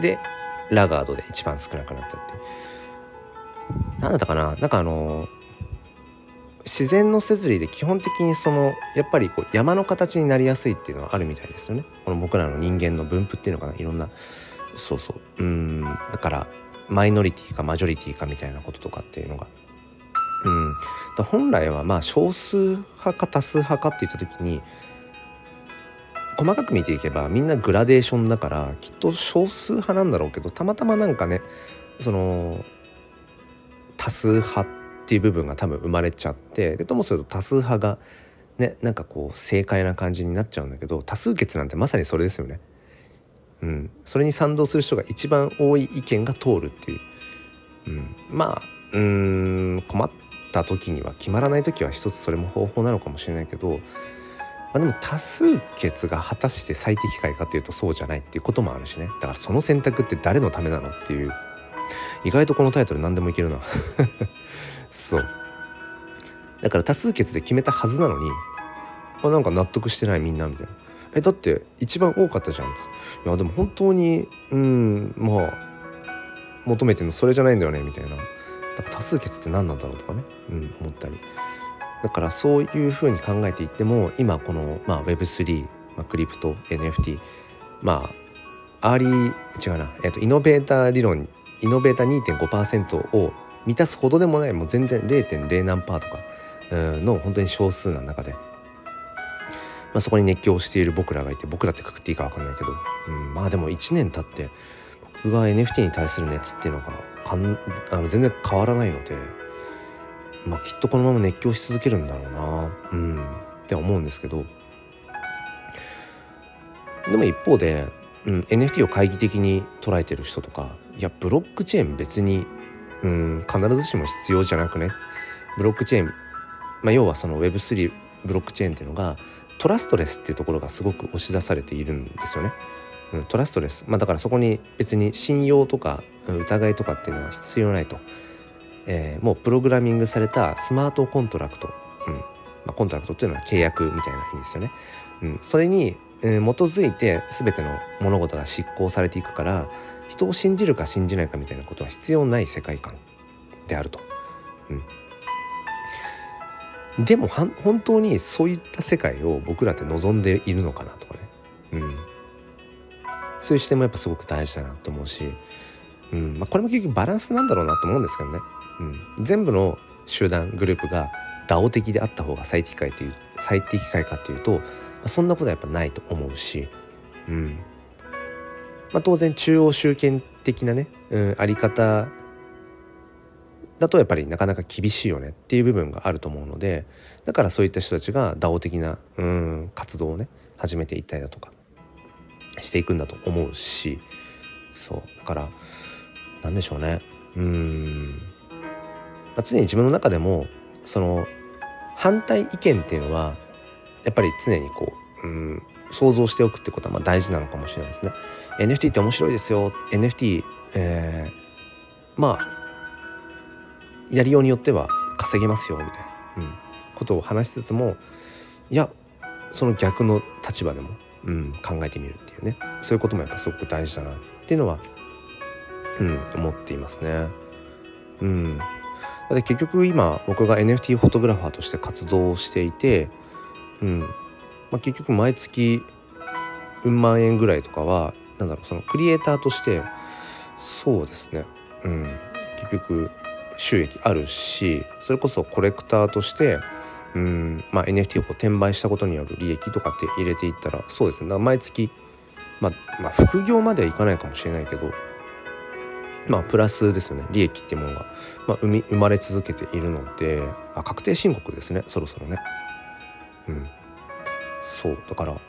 でラガードで一番少なくなったって。何だったかな？なんかあの自然の摂理で基本的にそのやっぱりこう山の形になりやすいっていうのはあるみたいですよね。この僕らの人間の分布っていうのかな？いろんな。そうそう。うん。だからマイノリティかマジョリティかみたいなこととかっていうのが。うん、本来はまあ少数派か多数派かって言った時に細かく見ていけばみんなグラデーションだからきっと少数派なんだろうけどたまたまなんかねその多数派っていう部分が多分生まれちゃってでともすると多数派がねなんかこう正解な感じになっちゃうんだけど多数決なんてまさにそれですよね。うん、それに賛同する人が一番多い意見が通るっていう、うん、まあうん困った時には決まらない時は一つそれも方法なのかもしれないけど、あ、でも多数決が果たして最適解かっていうとそうじゃないっていうこともあるしね。だからその選択って誰のためなのっていう。意外とこのタイトル何でもいけるな。そう。だから多数決で決めたはずなのにあなんか納得してないみんなみたいな。えだって一番多かったじゃん。いやでも本当にうんまあ求めてるのそれじゃないんだよねみたいな。だから多数決って何なんだろうとかね、うん、思ったり。だからそういうふうに考えていっても今この、まあ、Web3、まあ、クリプト NFT まあアーリー違うな、えー、とイノベーター理論イノベーター2.5%を満たすほどでもないもう全然0.0何パーとかの本当に少数な中で、まあ、そこに熱狂している僕らがいて僕らってくくっていいか分かんないけど、うん、まあでも1年経って僕が NFT に対する熱っていうのがかんあの全然変わらないので、まあ、きっとこのまま熱狂し続けるんだろうな。うん。って思うんですけど。でも一方で、うん、NFT を懐疑的に捉えてる人とかいやブロックチェーン別に、うん、必ずしも必要じゃなくね。ブロックチェーン、まあ、要はその Web3 ブロックチェーンっていうのがトラストレスっていうところがすごく押し出されているんですよね。うん、 trustless、まあ、だからそこに別に信用とか疑いとかっていうのは必要ないと、えー、もうプログラミングされたスマートコントラクト、うん。まあ、コントラクトっていうのは契約みたいな意味ですよね。うん、それに、えー、基づいて全ての物事が執行されていくから人を信じるか信じないかみたいなことは必要ない世界観であると。うん、でも本当にそういった世界を僕らって望んでいるのかなとかね。うん。そういう視点もやっぱすごく大事だなと思うし、うん。まあ、これも結局バランスなんだろうなと思うんですけどね、うん、全部の集団グループが DAO 的であった方が最適解という最適解かっていうと、そんなことはやっぱないと思うし、うん。まあ、当然中央集権的なね、うん、あり方だとやっぱりなかなか厳しいよねっていう部分があると思うのでだからそういった人たちが DAO 的な、うん、活動をね始めていったりだとかしていくんだと思うしそう。だから何でしょうね。うん、まあ、常に自分の中でもその反対意見っていうのはやっぱり常にこう、うん、想像しておくってことはまあ大事なのかもしれないですね。NFT って面白いですよ NFT、えー、まあやりようによっては稼げますよみたいな、うん、ことを話しつつもいやその逆の立場でもうん、考えてみるっていうねそういうこともやっぱすごく大事だなっていうのは、うん、思っていますね。うん、だって結局今僕が NFT フォトグラファーとして活動していて、うん。まあ、結局毎月うん万円ぐらいとかはなんだろうそのクリエイターとしてそうですね、うん、結局収益あるしそれこそコレクターとしてうん。まあ、NFT をこう転売したことによる利益とかって入れていったらそうですね。毎月、まあ、まあ副業まではいかないかもしれないけどまあプラスですよね利益っていうものが、まあ、生み生まれ続けているのであ確定申告ですねそろそろね。うん。そうだから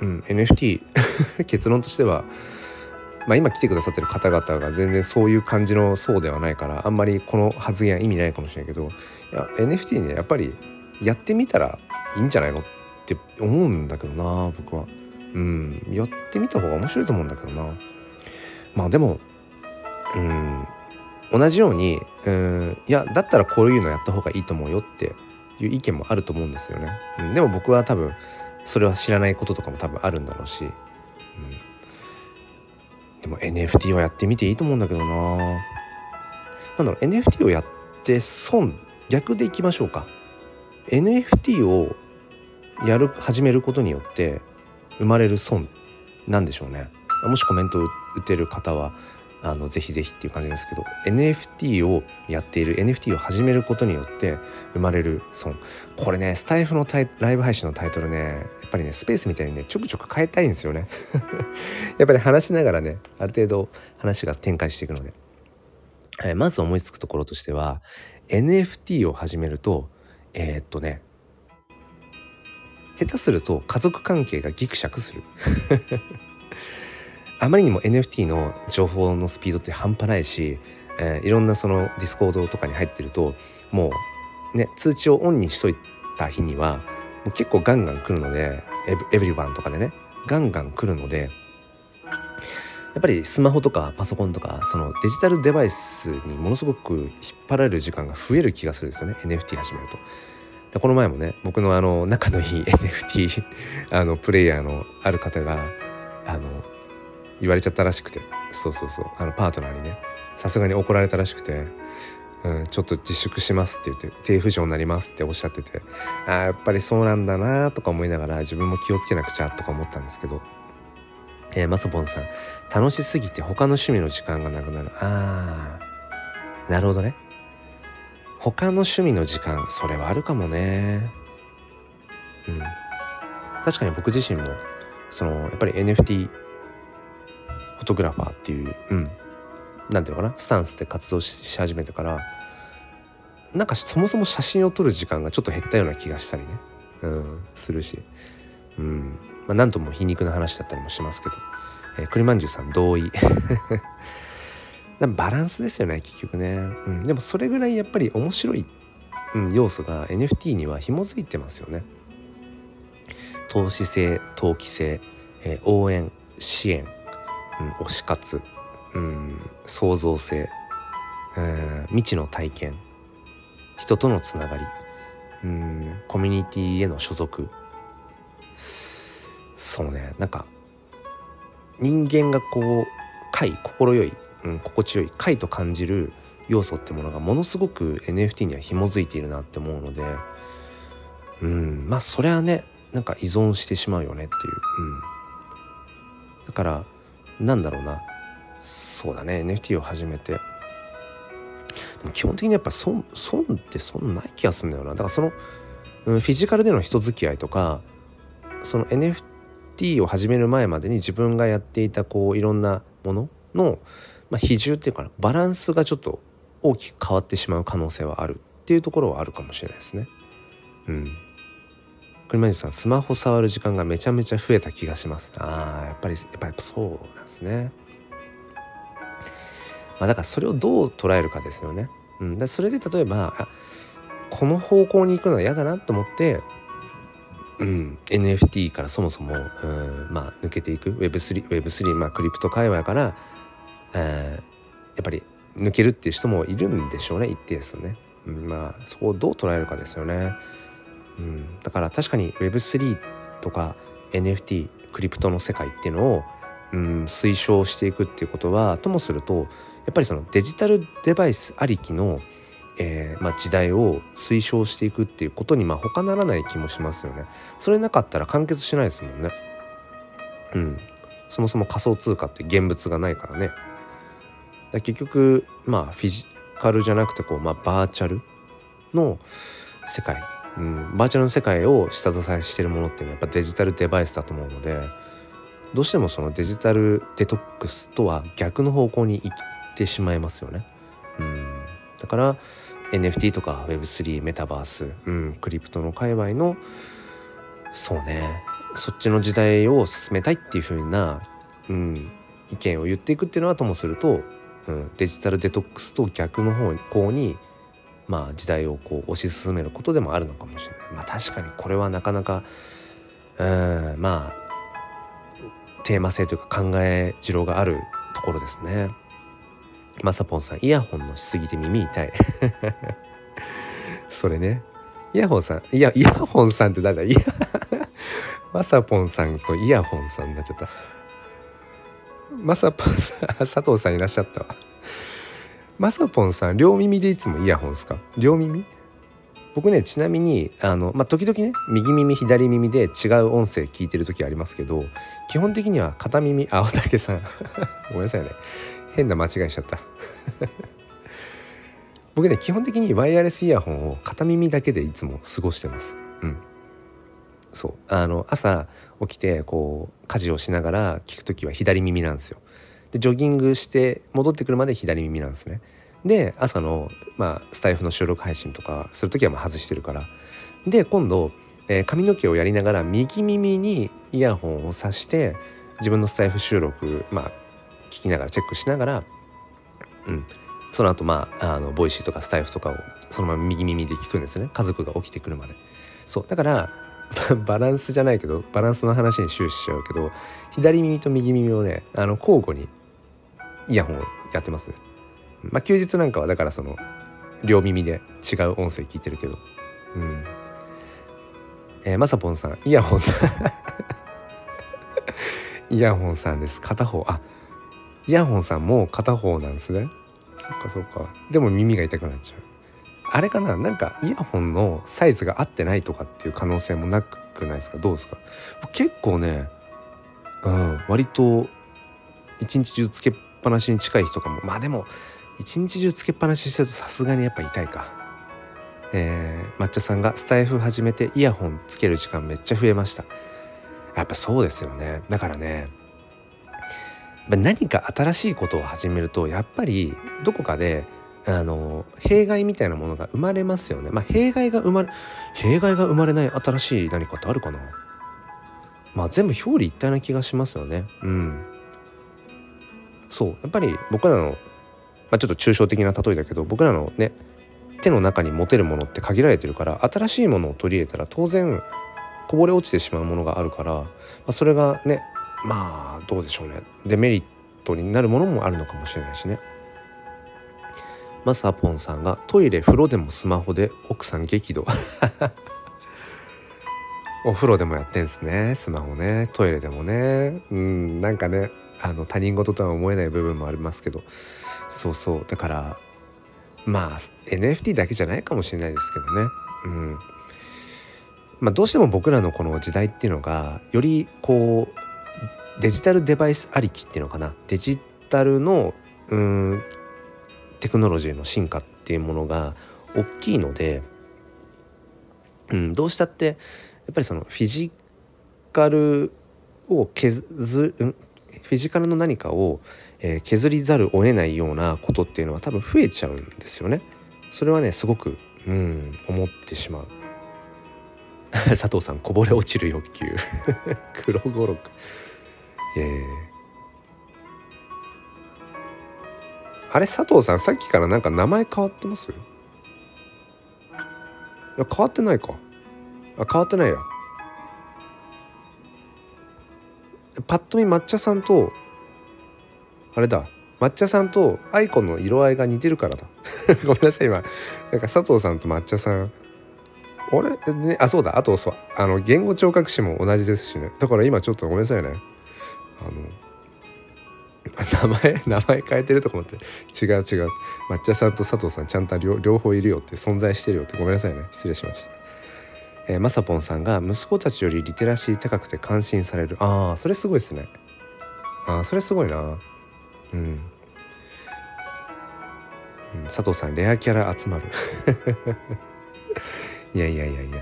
うん NFT 結論としてはまあ、今来てくださってる方々が全然そういう感じの層ではないからあんまりこの発言は意味ないかもしれないけどいや NFT ねやっぱりやってみたらいいんじゃないのって思うんだけどな僕は。うん。やってみた方が面白いと思うんだけどな。まあでもうん同じようにうんいやだったらこういうのやった方がいいと思うよっていう意見もあると思うんですよね。うん、でも僕は多分それは知らないこととかも多分あるんだろうし。うんでも NFT はやってみていいと思うんだけどななんだろう NFT をやって損逆でいきましょうか NFT をやる始めることによって生まれる損なんでしょうねもしコメント打てる方はあのぜひぜひっていう感じですけど NFT をやっている NFT を始めることによって生まれる損これねスタイフのライブ配信のタイトルねやっぱりねスペースみたいにねちょくちょく変えたいんですよね。やっぱり話しながらねある程度話が展開していくので、はい、まず思いつくところとしては NFT を始めるとえー、っとね下手すると家族関係がギクシャクする。あまりにも NFT の情報のスピードって半端ないし、えー、いろんなその Discord とかに入ってるともうね通知をオンにしといた日にはもう結構ガンガン来るので everyone とかでねガンガン来るのでやっぱりスマホとかパソコンとかそのデジタルデバイスにものすごく引っ張られる時間が増える気がするんですよね NFT 始めると。でこの前もね僕のあの仲のいい NFT あのプレイヤーのある方があの言われちゃったらしくて。そうそうそう。あのパートナーにね。さすがに怒られたらしくて、うん、ちょっと自粛しますって言って低浮上になりますっておっしゃってて。あやっぱりそうなんだなとか思いながら自分も気をつけなくちゃとか思ったんですけど、えー、マソボンさん。楽しすぎて他の趣味の時間がなくなる。あーなるほどね。他の趣味の時間それはあるかもね。うん。確かに僕自身もそのやっぱり NFT フォトグラファーっていう、うん、何ていうのかな？スタンスで活動し始めてからなんかそもそも写真を撮る時間がちょっと減ったような気がしたりね、うん、するし、うん。まあ、なんとも皮肉な話だったりもしますけど、えー、栗まんじゅうさん同意。バランスですよね結局ね、うん、でもそれぐらいやっぱり面白い、うん、要素が NFT には紐づいてますよね。投資性投機性、えー、応援支援、うん、推し活、うん、創造性、うん、未知の体験。人とのつながり、うん、コミュニティへの所属。そうね。なんか人間がこう快心よい、うん、心地よい。快と感じる要素ってものがものすごく NFT には紐づいているなって思うので。うんまあそれはねなんか依存してしまうよねっていう、うん、だからなんだろうなそうだね NFT を始めてでも基本的にやっぱ損損ってそんなない気がするんだよなだからその、うん、フィジカルでの人付き合いとかその NFT を始める前までに自分がやっていたこういろんなものの、まあ、比重っていうかなバランスがちょっと大きく変わってしまう可能性はあるっていうところはあるかもしれないですね。うん。栗じさんスマホ触る時間がめちゃめちゃ増えた気がします。ああやっぱりやっぱりそうなんですね。まあだからそれをどう捉えるかですよね。うん、だそれで例えばこの方向に行くのは嫌だなと思ってうん、NFT からそもそも、うん、まあ抜けていく。Web3, Web3 まあクリプト界隈から、えー、やっぱり抜けるっていう人もいるんでしょうね。一定数ね、うん、まあそこをどう捉えるかですよね、うん、だから確かに Web3 とか NFT クリプトの世界っていうのを、うん、推奨していくっていうことはともするとやっぱりそのデジタルデバイスありきのえー、まあ、時代を推奨していくっていうことにまあ他ならない気もしますよね。それなかったら完結しないですもんね。うん。そもそも仮想通貨って現物がないからね。だ結局まあフィジカルじゃなくてこう、まあ、バーチャルの世界、うん、バーチャルの世界を下支えしてるものっていうのはやっぱデジタルデバイスだと思うのでどうしてもそのデジタルデトックスとは逆の方向に行ってしまいますよね。うん、だから NFT とか Web3 メタバース、うん、クリプトの界隈のそうね。そっちの時代を進めたいっていう風な、うん、意見を言っていくっていうのはともすると、うん、デジタルデトックスと逆の方向にまあ時代をこう推し進めることでもあるのかもしれない。まあ確かにこれはなかなかうんまあテーマ性というか考え次郎があるところですね。まさぽんさんイヤホンのしすぎて耳痛い。それね。イヤホンさんいやイヤホンさんって誰だ？いや まさぽんさんとイヤホンさんになっちゃった。まさぽんさん佐藤さんいらっしゃったわ。まさぽんさん両耳でいつもイヤホンですか？両耳？僕ねちなみにあの、まあ、時々ね右耳左耳で違う音声聞いてる時ありますけど基本的には片耳青竹さん。ごめんなさいね。変な間違いしちゃった。僕ね基本的にワイヤレスイヤホンを片耳だけでいつも過ごしてます。うん。そう。あの朝起きてこう家事をしながら聞く時は左耳なんですよ。でジョギングして戻ってくるまで左耳なんですね。で朝の、まあ、スタイフの収録配信とかする時はまあ外してるから。で今度、えー、髪の毛をやりながら右耳にイヤホンをさして自分のスタエフ収録まあ聞きながらチェックしながら、うん、その後まああの Voicyとかスタエフとかをそのまま右耳で聞くんですね。家族が起きてくるまで。そう。だから バランスじゃないけどバランスの話に終始しちゃうけど左耳と右耳をねあの交互にイヤホンをやってます。まあ休日なんかはだからその両耳で違う音声聞いてるけど。うん。えー、まさぽんさんイヤホンさん。イヤホンさんです。片方。あイヤホンさんも片方なんですね。そっかそっか。でも耳が痛くなっちゃう。あれかな？なんかイヤホンのサイズが合ってないとかっていう可能性もなくないですか？どうですか？結構ねうん割と一日中つけっぱなしに近い日とかもまあでも一日中つけっぱなししてるとさすがにやっぱ痛いかえー、抹茶さんがスタイフ始めてイヤホンつける時間めっちゃ増えましたやっぱそうですよねだからね何か新しいことを始めるとやっぱりどこかであの弊害みたいなものが生まれますよね。まあ弊害が生まれ弊害が生まれない新しい何かってあるかなまあ全部表裏一体な気がしますよね。うん。そうやっぱり僕らの、まあ、ちょっと抽象的な例えだけど僕らのね手の中に持てるものって限られてるから新しいものを取り入れたら当然こぼれ落ちてしまうものがあるから、まあ、それがねまあどうでしょうね。デメリットになるものもあるのかもしれないしね。マサポンさんがトイレ風呂でもスマホで奥さん激怒。お風呂でもやってんすね。スマホね。トイレでもね。うんなんかねあの他人事とは思えない部分もありますけど。そうそう。だからまあ NFT だけじゃないかもしれないですけどね。うん。まあどうしても僕らのこの時代っていうのがよりこうデジタルデバイスありきっていうのかな。デジタルのうんテクノロジーの進化っていうものが大きいので、うん、どうしたってやっぱりそのフィジカルを削る、フィジカルの何かを、削りざるを得ないようなことっていうのは多分増えちゃうんですよね。それはねすごく、うん、思ってしまう。佐藤さんこぼれ落ちる欲求。黒五六えー。あれ佐藤さんさっきからなんか名前変わってます？いや変わってないか。あ変わってないや。パッと見抹茶さんとあれだ。抹茶さんとアイコンの色合いが似てるからだ。ごめんなさい今。なんか佐藤さんと抹茶さん。あれ、ね、あそうだ。あとそうあの言語聴覚士も同じですしね。だから今ちょっとごめんなさいね。あの 名前名前変えてるとか思って違う違う。抹茶さんと佐藤さんちゃんと両方いるよって存在してるよってごめんなさいね。失礼しました。えー、まさぽんさんが息子たちよりリテラシー高くて感心される。ああそれすごいですね。ああそれすごいな。うん、うん、佐藤さんレアキャラ集まる。いやいやいやいや。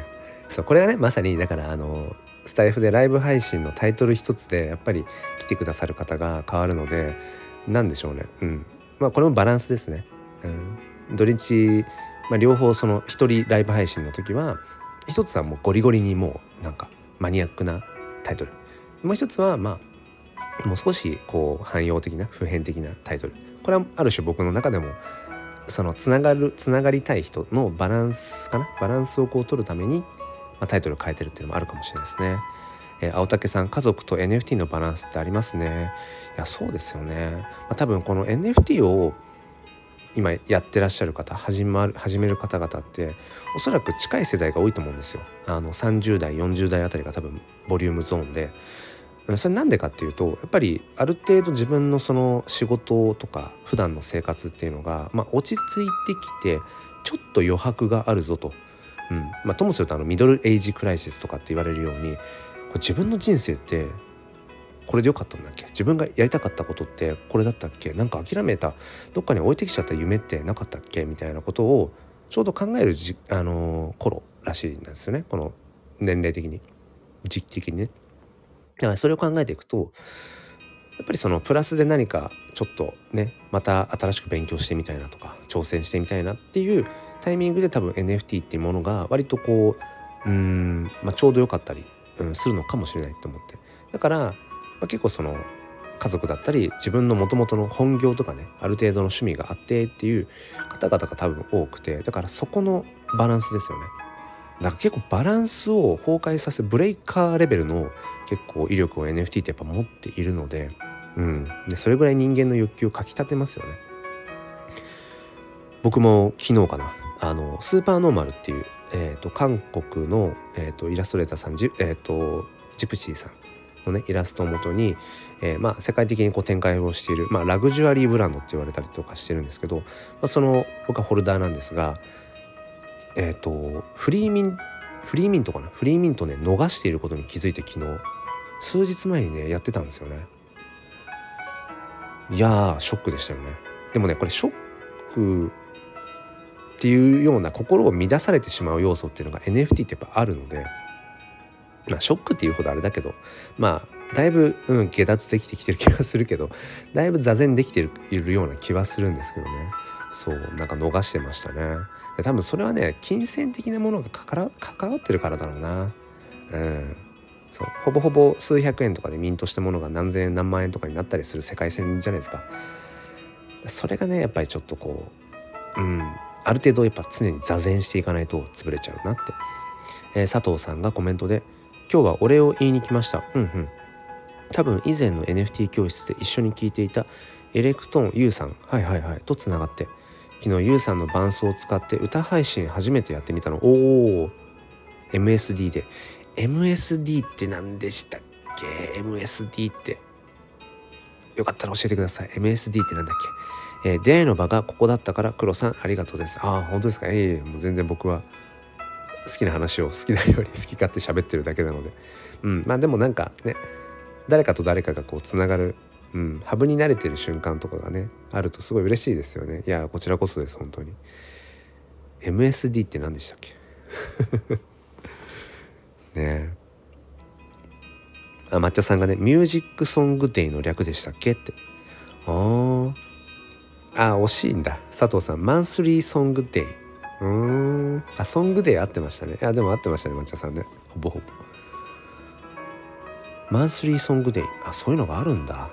そうこれはねまさにだからあのスタイフでライブ配信のタイトル一つでやっぱり来てくださる方が変わるので何でしょうね。うん。まあこれもバランスですね、うん、土日、まあ、両方その一人ライブ配信の時は一つはもうゴリゴリにもうなんかマニアックなタイトルもう一つはまあもう少しこう汎用的な普遍的なタイトルこれはある種僕の中でもそのつながるつながりたい人のバランスかな？バランスをこう取るためにまあ、タイトル変えてるっていうのもあるかもしれないですね。えー、青竹さん家族と NFT のバランスってありますね。いやそうですよね。まあ、多分この NFT を今やってらっしゃる方始まる始める方々っておそらく近い世代が多いと思うんですよ。あの30代40代あたりが多分ボリュームゾーンで。それなんでかっていうとやっぱりある程度自分のその仕事とか普段の生活っていうのが、まあ、落ち着いてきてちょっと余白があるぞとうんまあ、ともするとあのミドルエイジクライシスとかって言われるようにこれ自分の人生ってこれでよかったんだっけ？自分がやりたかったことってこれだったっけ？なんか諦めたどっかに置いてきちゃった夢ってなかったっけ？みたいなことをちょうど考えるじ、あのー、頃らしいんですよね。この年齢的に時期的にね。だからそれを考えていくとやっぱりそのプラスで何かちょっとねまた新しく勉強してみたいなとか挑戦してみたいなっていうタイミングで多分 NFT っていうものが割とこううん、まあ、ちょうど良かったり、うん、するのかもしれないと思って。だから、あ、結構その家族だったり自分のもともとの本業とかねある程度の趣味があってっていう方々が多分多くてだからそこのバランスですよね。だか結構バランスを崩壊させブレイカーレベルの結構威力を NFT ってやっぱ持っているので,、うん、でそれぐらい人間の欲求をかきたてますよね。僕も昨日かなあのスーパーノーマルっていう、えーと、韓国の、えーと、イラストレーターさんジ,、えーと、ジプシーさんのねイラストをもとに、えー、まあ、世界的にこう展開をしている、まあ、ラグジュアリーブランドって言われたりとかしてるんですけど、まあ、その僕はホルダーなんですがえっ、ー、とフリーミンフリーミントかな？フリーミントね逃していることに気づいて昨日数日前にねやってたんですよね。いやーショックでしたよね。でもねこれショックっていうような心を乱されてしまう要素っていうのが NFT ってやっぱあるのでまあショックっていうほどあれだけどまあだいぶ、うん、下脱できてきてる気がするけどだいぶ座禅できているような気はするんですけどね。そうなんか逃してましたね。多分それはね金銭的なものが関わってるからだろうな。うん。そうほぼほぼ数百円とかでミントしたものが何千円何万円とかになったりする世界線じゃないですか。それがねやっぱりちょっとこううんある程度やっぱ常に座禅していかないと潰れちゃうなって、えー、佐藤さんがコメントで「今日はお礼を言いに来ました」うんうん。多分以前の NFT 教室で一緒に聞いていたエレクトーン U さんはいはいはい。とつながって昨日 U さんの伴奏を使って歌配信初めてやってみたの。おお MSD で。MSD って何でしたっけ？MSD って。よかったら教えてください。MSD って何だっけ、えー、出会いの場がここだったから黒さんありがとうです。ああ本当ですか？ええー、もう全然僕は好きな話を好きなように好き勝手喋ってるだけなので。うん。まあでもなんかね誰かと誰かがこうつながる、うん、ハブに慣れてる瞬間とかがねあるとすごい嬉しいですよね。いやこちらこそです本当に。MSD って何でしたっけ？ねえ。あ抹茶さんがね「ミュージックソングデイの略でしたっけ?」って。ああ惜しいんだ。佐藤さんマンスリーソングデイ。うん。あソングデイ合ってましたね。いやでも合ってましたね抹茶さんね。ほぼほぼ。マンスリーソングデイあそういうのがあるんだ。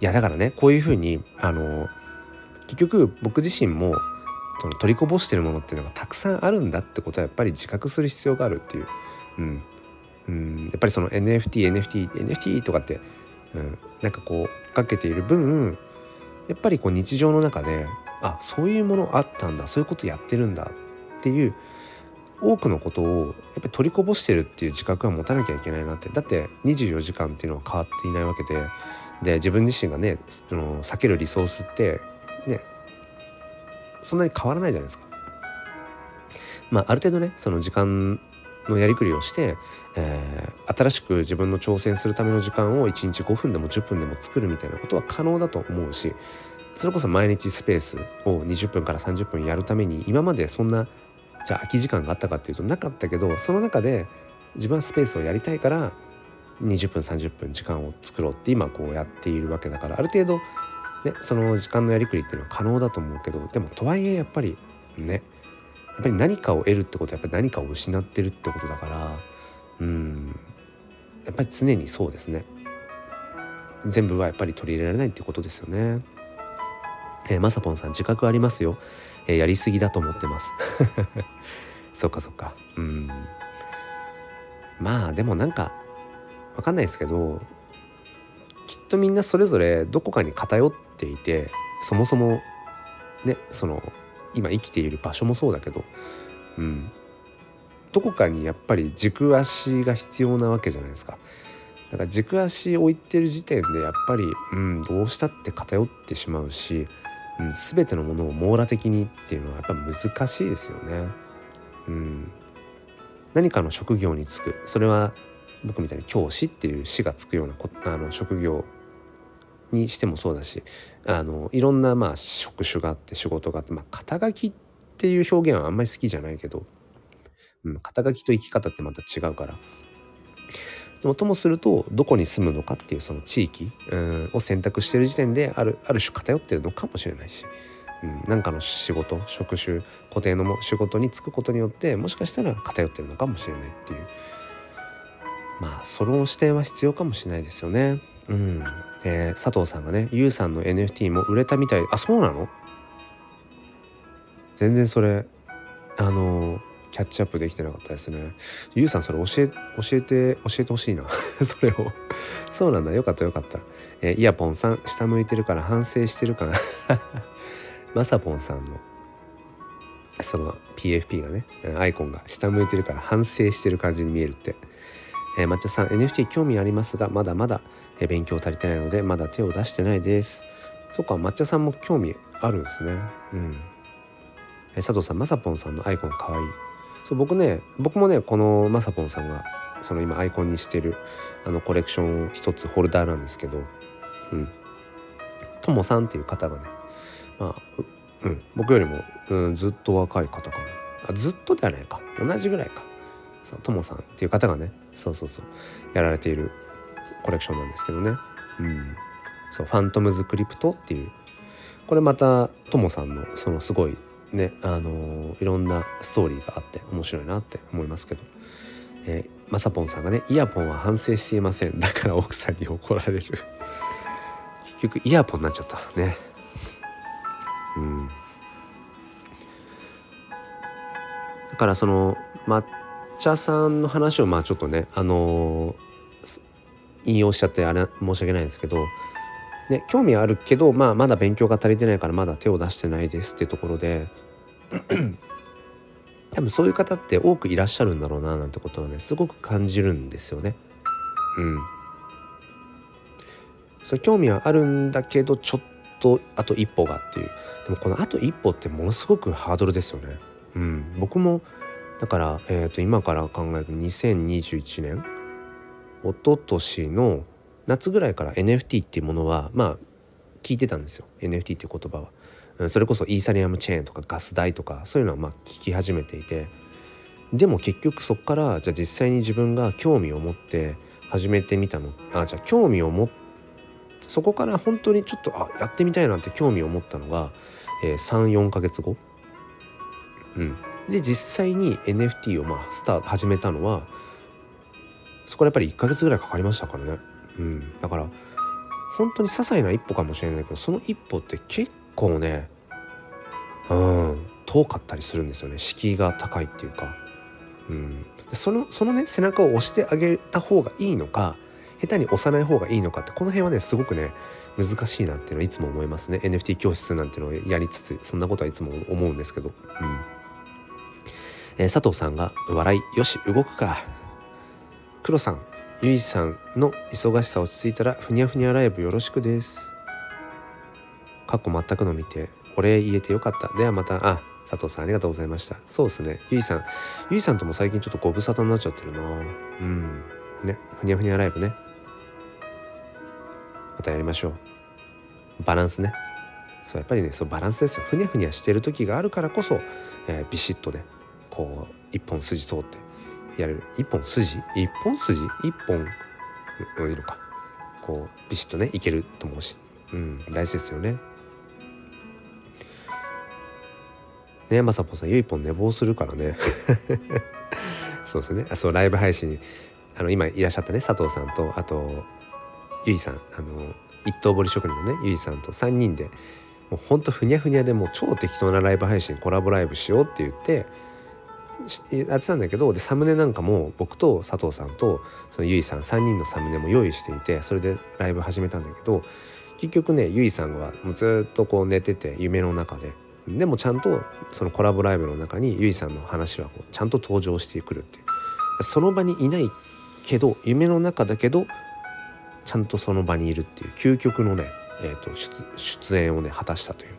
いやだからねこういうふうにあの結局僕自身もその取りこぼしてるものっていうのがたくさんあるんだってことはやっぱり自覚する必要があるっていう、うん、うん、やっぱりその NFTNFTNFT NFT とかって、うん、なんかこうかけている分やっぱりこう日常の中であそういうものあったんだそういうことやってるんだっていう多くのことをやっぱり取りこぼしてるっていう自覚は持たなきゃいけないなってだって24時間っていうのは変わっていないわけでで自分自身がねその避けるリソースってねそんなに変わらないじゃないですか。まあある程度ねその時間のやりくりをして、えー、新しく自分の挑戦するための時間を1日5分でも10分でも作るみたいなことは可能だと思うしそれこそ毎日スペースを20分から30分やるために今までそんなじゃあ空き時間があったかっていうとなかったけどその中で自分はスペースをやりたいから20分30分時間を作ろうって今こうやっているわけだからある程度ねその時間のやりくりっていうのは可能だと思うけどでもとはいえやっぱりねやっぱり何かを得るってことはやっぱり何かを失ってるってことだからうんやっぱり常にそうですね全部はやっぱり取り入れられないっていうことですよね。えー、まさぽんさん自覚ありますよ、えー、やりすぎだと思ってます。そっかそっか。うん。まあでもなんかわかんないですけどきっとみんなそれぞれどこかに偏っていてそもそもねその今生きている場所もそうだけど、うん、どこかにやっぱり軸足が必要なわけじゃないですか。だから軸足置いてる時点でやっぱり、うん、どうしたって偏ってしまうし、うん、全てのものを網羅的にっていうのはやっぱ難しいですよね。うん、何かの職業に就くそれは僕みたいに教師っていう師がつくようなあの職業にしてもそうだしあのいろんなまあ職種があって仕事があって、まあ、肩書きっていう表現はあんまり好きじゃないけど、うん、肩書きと生き方ってまた違うから。でもともするとどこに住むのかっていうその地域、うん、を選択してる時点であるある種偏ってるのかもしれないし、うん、なんかの仕事職種固定の仕事に就くことによってもしかしたら偏ってるのかもしれないっていうまあその視点は必要かもしれないですよね。うん、えー、佐藤さんがね、ゆうさんの NFT も売れたみたい。あ、そうなの？全然それ、あの、キャッチアップできてなかったですね。ゆうさんそれ教え、教えて、教えてほしいな。それを。そうなんだ。よかったよかった。えー、イヤポンさん、下向いてるから反省してるかな。まさぽんさんの、その PFP がね、アイコンが下向いてるから反省してる感じに見えるって。えー、抹茶さん NFT 興味ありますがまだまだえ勉強足りてないのでまだ手を出してないですそっか抹茶さんも興味あるんですねうんえ佐藤さんまさぽんさんのアイコンかわいいそう僕ね僕もねこのまさぽんさんがその今アイコンにしてるあのコレクションを一つホルダーなんですけどうん。ともさんっていう方がねまあうん、僕よりも、うん、ずっと若い方かな。あずっとではないか。同じぐらいか。そうともさんっていう方がねそうそうそうやられているコレクションなんですけどね。うん。そう「ファントムズ・クリプト」っていう。これまたともさんのそのすごいねあのー、いろんなストーリーがあって面白いなって思いますけど、えー、まさぽんさんがね「イヤポンは反省していませんだから奥さんに怒られる」結局イヤポンになっちゃった。ね。うん。だからその抹茶さんの話をまあちょっとねあのー、引用しちゃってあれ申し訳ないんですけどね、興味あるけど、まあ、まだ勉強が足りてないからまだ手を出してないですっていうところで 多分そういう方って多くいらっしゃるんだろうななんてことはねすごく感じるんですよね。うん。そ興味はあるんだけどちょっとあと一歩がっていうでもこのあと一歩ってものすごくハードルですよね。うん、僕もだから、えー、と今から考えると2021年一昨年の夏ぐらいから NFT っていうものはまあ聞いてたんですよ NFT っていう言葉は。それこそイーサリアムチェーンとかガス代とかそういうのはまあ聞き始めていてでも結局そこからじゃあ実際に自分が興味を持って始めてみたのあじゃあ興味を持ってそこから本当にちょっとあやってみたいなって興味を持ったのが、えー、34ヶ月後。うん、で実際に NFT をまあスタート始めたのはそこからやっぱり1ヶ月ぐらいかかりましたからね。うん、だから本当に些細な一歩かもしれないけどその一歩って結構ねうん遠かったりするんですよね。敷居が高いっていうか、うん、そのそのね背中を押してあげた方がいいのか下手に押さない方がいいのかってこの辺はねすごくね難しいなっていうのはいつも思いますね。NFT 教室なんてのをやりつつそんなことはいつも思うんですけど、うん。えー、佐藤さんが「笑いよし動くか」黒さんゆいさんの忙しさ落ち着いたらふにゃふにゃライブよろしくです。過去全くの見てお礼言えてよかった。ではまたあ佐藤さんありがとうございました。そうですね。ゆいさん。ゆいさんとも最近ちょっとご無沙汰になっちゃってるな。うん。ね。ふにゃふにゃライブね。またやりましょう。バランスね。そうやっぱりねそうバランスですよ。ふにゃふにゃしてる時があるからこそ、えー、ビシッとねこう一本筋通ってやれる。一本筋？一本筋？一本いいのか。こうビシッとねいけると思うし、うん、大事ですよね。ねまさぽんさんゆいぽん寝坊するからね。そうですね。あそうライブ配信あの今いらっしゃったね佐藤さんとあとゆいさんあの一刀彫り職人のねゆいさんと3人でもうほんとふにゃふにゃでもう超適当なライブ配信コラボライブしようって言ってやってたんだけどでサムネなんかも僕と佐藤さんとそのゆいさん3人のサムネも用意していてそれでライブ始めたんだけど結局ねゆいさんはもうずっとこう寝てて夢の中で。でもちゃんとそのコラボライブの中にゆいさんの話はこうちゃんと登場してくるっていう。その場にいないけど夢の中だけどちゃんとその場にいるっていう究極のね、えーと、出演をね果たしたという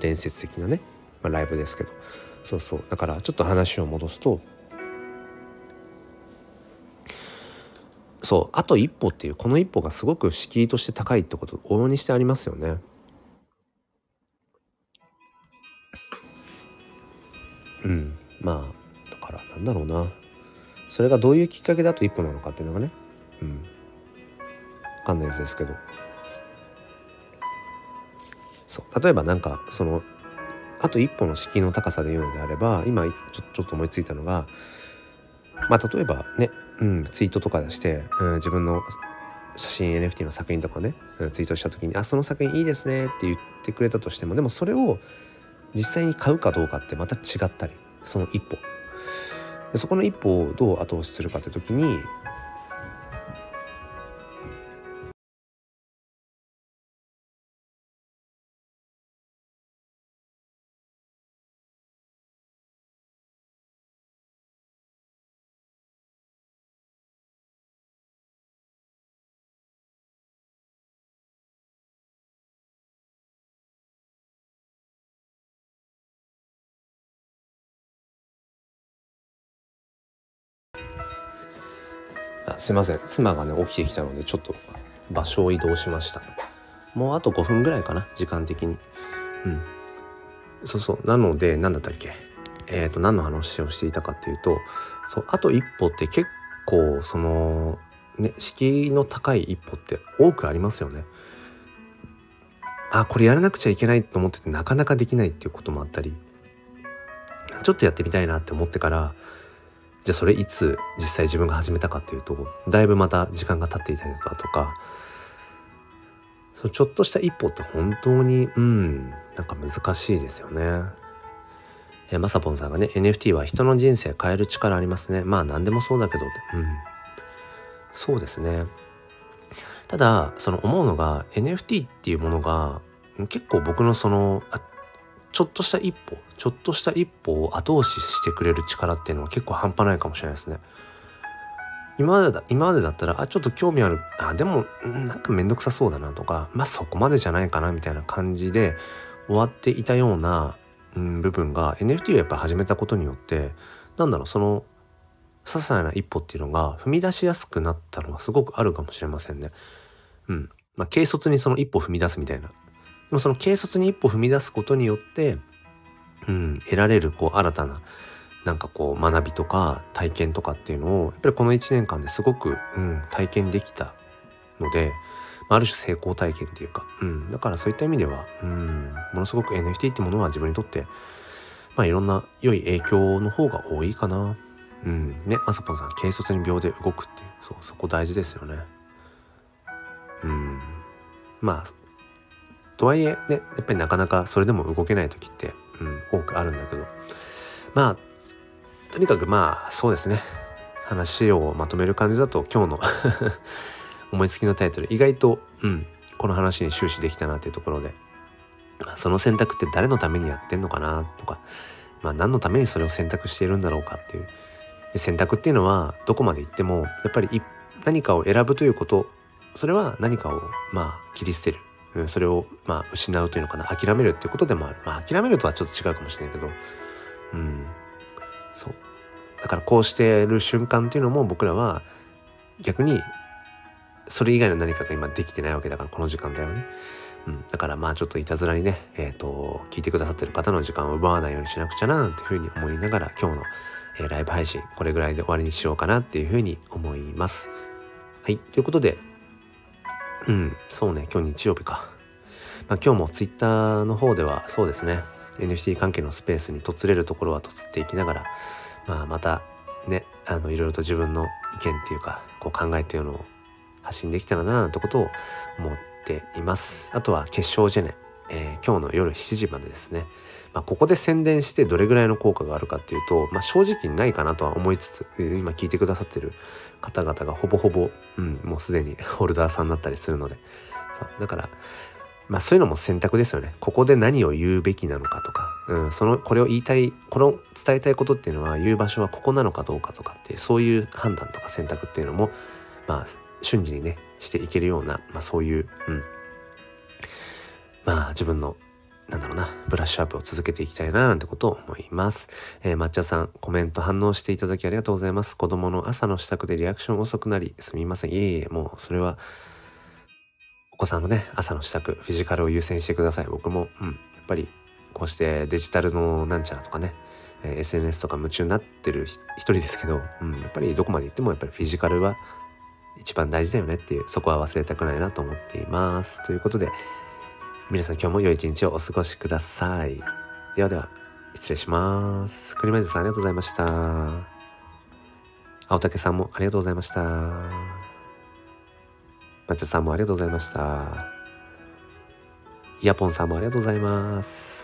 伝説的なね、まあ、ライブですけど。そうそう。だからちょっと話を戻すとそうあと一歩っていうこの一歩がすごく敷居として高いってこと往々にしてありますよね。うん。まあだからなんだろうな。それがどういうきっかけだと一歩なのかっていうのがね。うん。分かんないですけど。そう。例えばなんかそのあと一歩の敷居の高さで言うのであれば今ちょちょっと思いついたのがまあ例えばね、うん、ツイートとかして、うん、自分の写真 NFT の作品とかね、うん、ツイートした時に「あその作品いいですね」って言ってくれたとしてもでもそれを実際に買うかどうかってまた違ったりその一歩。そこの一歩をどう後押しするかって時にすいません。妻がね起きてきたのでちょっと場所を移動しました。もうあと5分ぐらいかな時間的に。うん。そうそう。なので何だったっけ？えっ、ー、と何の話をしていたかっていうとそうあと一歩って結構そのね敷居の高い一歩って多くありますよね。あこれやらなくちゃいけないと思っててなかなかできないっていうこともあったりちょっとやってみたいなって思ってからじゃあそれいつ実際自分が始めたかっていうとだいぶまた時間が経っていたりだとかそのちょっとした一歩って本当にうんなんか難しいですよね。えー、まさぽんさんがね NFT は人の人生変える力ありますね。まあ何でもそうだけどうん。そうですね。ただその思うのが NFT っていうものが結構僕のそのちょっとした一歩ちょっとした一歩を後押ししてくれる力っていうのは結構半端ないかもしれないですね。今までだ今までだったらあちょっと興味あるあでもなんか面倒くさそうだなとかまあそこまでじゃないかなみたいな感じで終わっていたような、うん、部分が NFT をやっぱ始めたことによってなんだろうその些細な一歩っていうのが踏み出しやすくなったのはすごくあるかもしれませんね。うん。まあ軽率にその一歩踏み出すみたいな。でもその軽率に一歩踏み出すことによってうん、得られるこう新たななんかこう学びとか体験とかっていうのをやっぱりこの1年間ですごく、うん、体験できたのでまあある種成功体験っていうか、うん、だからそういった意味では、うん、ものすごく NFT ってものは自分にとってまあいろんな良い影響の方が多いかな。うん、ね、まさぽんさん、軽率に秒で動くっていう、そう、そこ大事ですよね。うん。まあ、とはいえね、やっぱりなかなかそれでも動けない時ってうん、多くあるんだけど。まあとにかくまあそうですね。話をまとめる感じだと今日の 思いつきのタイトル意外と、うん、この話に終始できたなっていうところで、まあ、その選択って誰のためにやってんのかなとか、まあ、何のためにそれを選択しているんだろうかっていう。選択っていうのはどこまで行ってもやっぱり何かを選ぶということそれは何かをまあ切り捨てる、それをまあ失うというのかな諦めるっていうことでもあるまあ諦めるとはちょっと違うかもしれないけどうんそうだからこうしてる瞬間っていうのも僕らは逆にそれ以外の何かが今できてないわけだからこの時間だよね。うん、だからまあちょっといたずらにね、えっ、ー、と、聞いてくださってる方の時間を奪わないようにしなくちゃななんていうふうに思いながら今日の、えー、ライブ配信これぐらいで終わりにしようかなっていうふうに思います。はい。ということでうん、そうね、今日日曜日か。まあ、今日も Twitter の方ではそうですね、NFT 関係のスペースにとつれるところはとつっていきながら、まあ、またね、あの、いろいろと自分の意見っていうか、こう考えていうのを発信できたらななんてことを思っています。あとは決勝ジェネ、えー、今日の夜7時までですね、まあ、ここで宣伝してどれぐらいの効果があるかっていうと、まあ、正直ないかなとは思いつつ今聞いてくださってる方々がほぼほぼ、うん、もうすでに ホルダーさんだったりするので。そうだからまあそういうのも選択ですよね。ここで何を言うべきなのかとか、うん、そのこれを言いたいこの伝えたいことっていうのは言う場所はここなのかどうかとかってそういう判断とか選択っていうのもまあ瞬時にねしていけるような、まあ、そういう、うん、まあ自分のなんだろうな、ブラッシュアップを続けていきたいななんてことを思います。えー、抹茶さん、コメント反応していただきありがとうございます。子供の朝の支度でリアクション遅くなり、すみません。いえいえ、もうそれは、お子さんのね、朝の支度、フィジカルを優先してください。僕も、うん、やっぱり、こうしてデジタルのなんちゃらとかね、えー、SNS とか夢中になってる一人ですけど、うん、やっぱりどこまで行ってもやっぱりフィジカルは一番大事だよねっていう、そこは忘れたくないなと思っています。ということで、皆さん今日も良い一日をお過ごしください。ではでは、失礼します。栗林さんありがとうございました。青竹さんもありがとうございました。松田さんもありがとうございました。イヤポンさんもありがとうございます。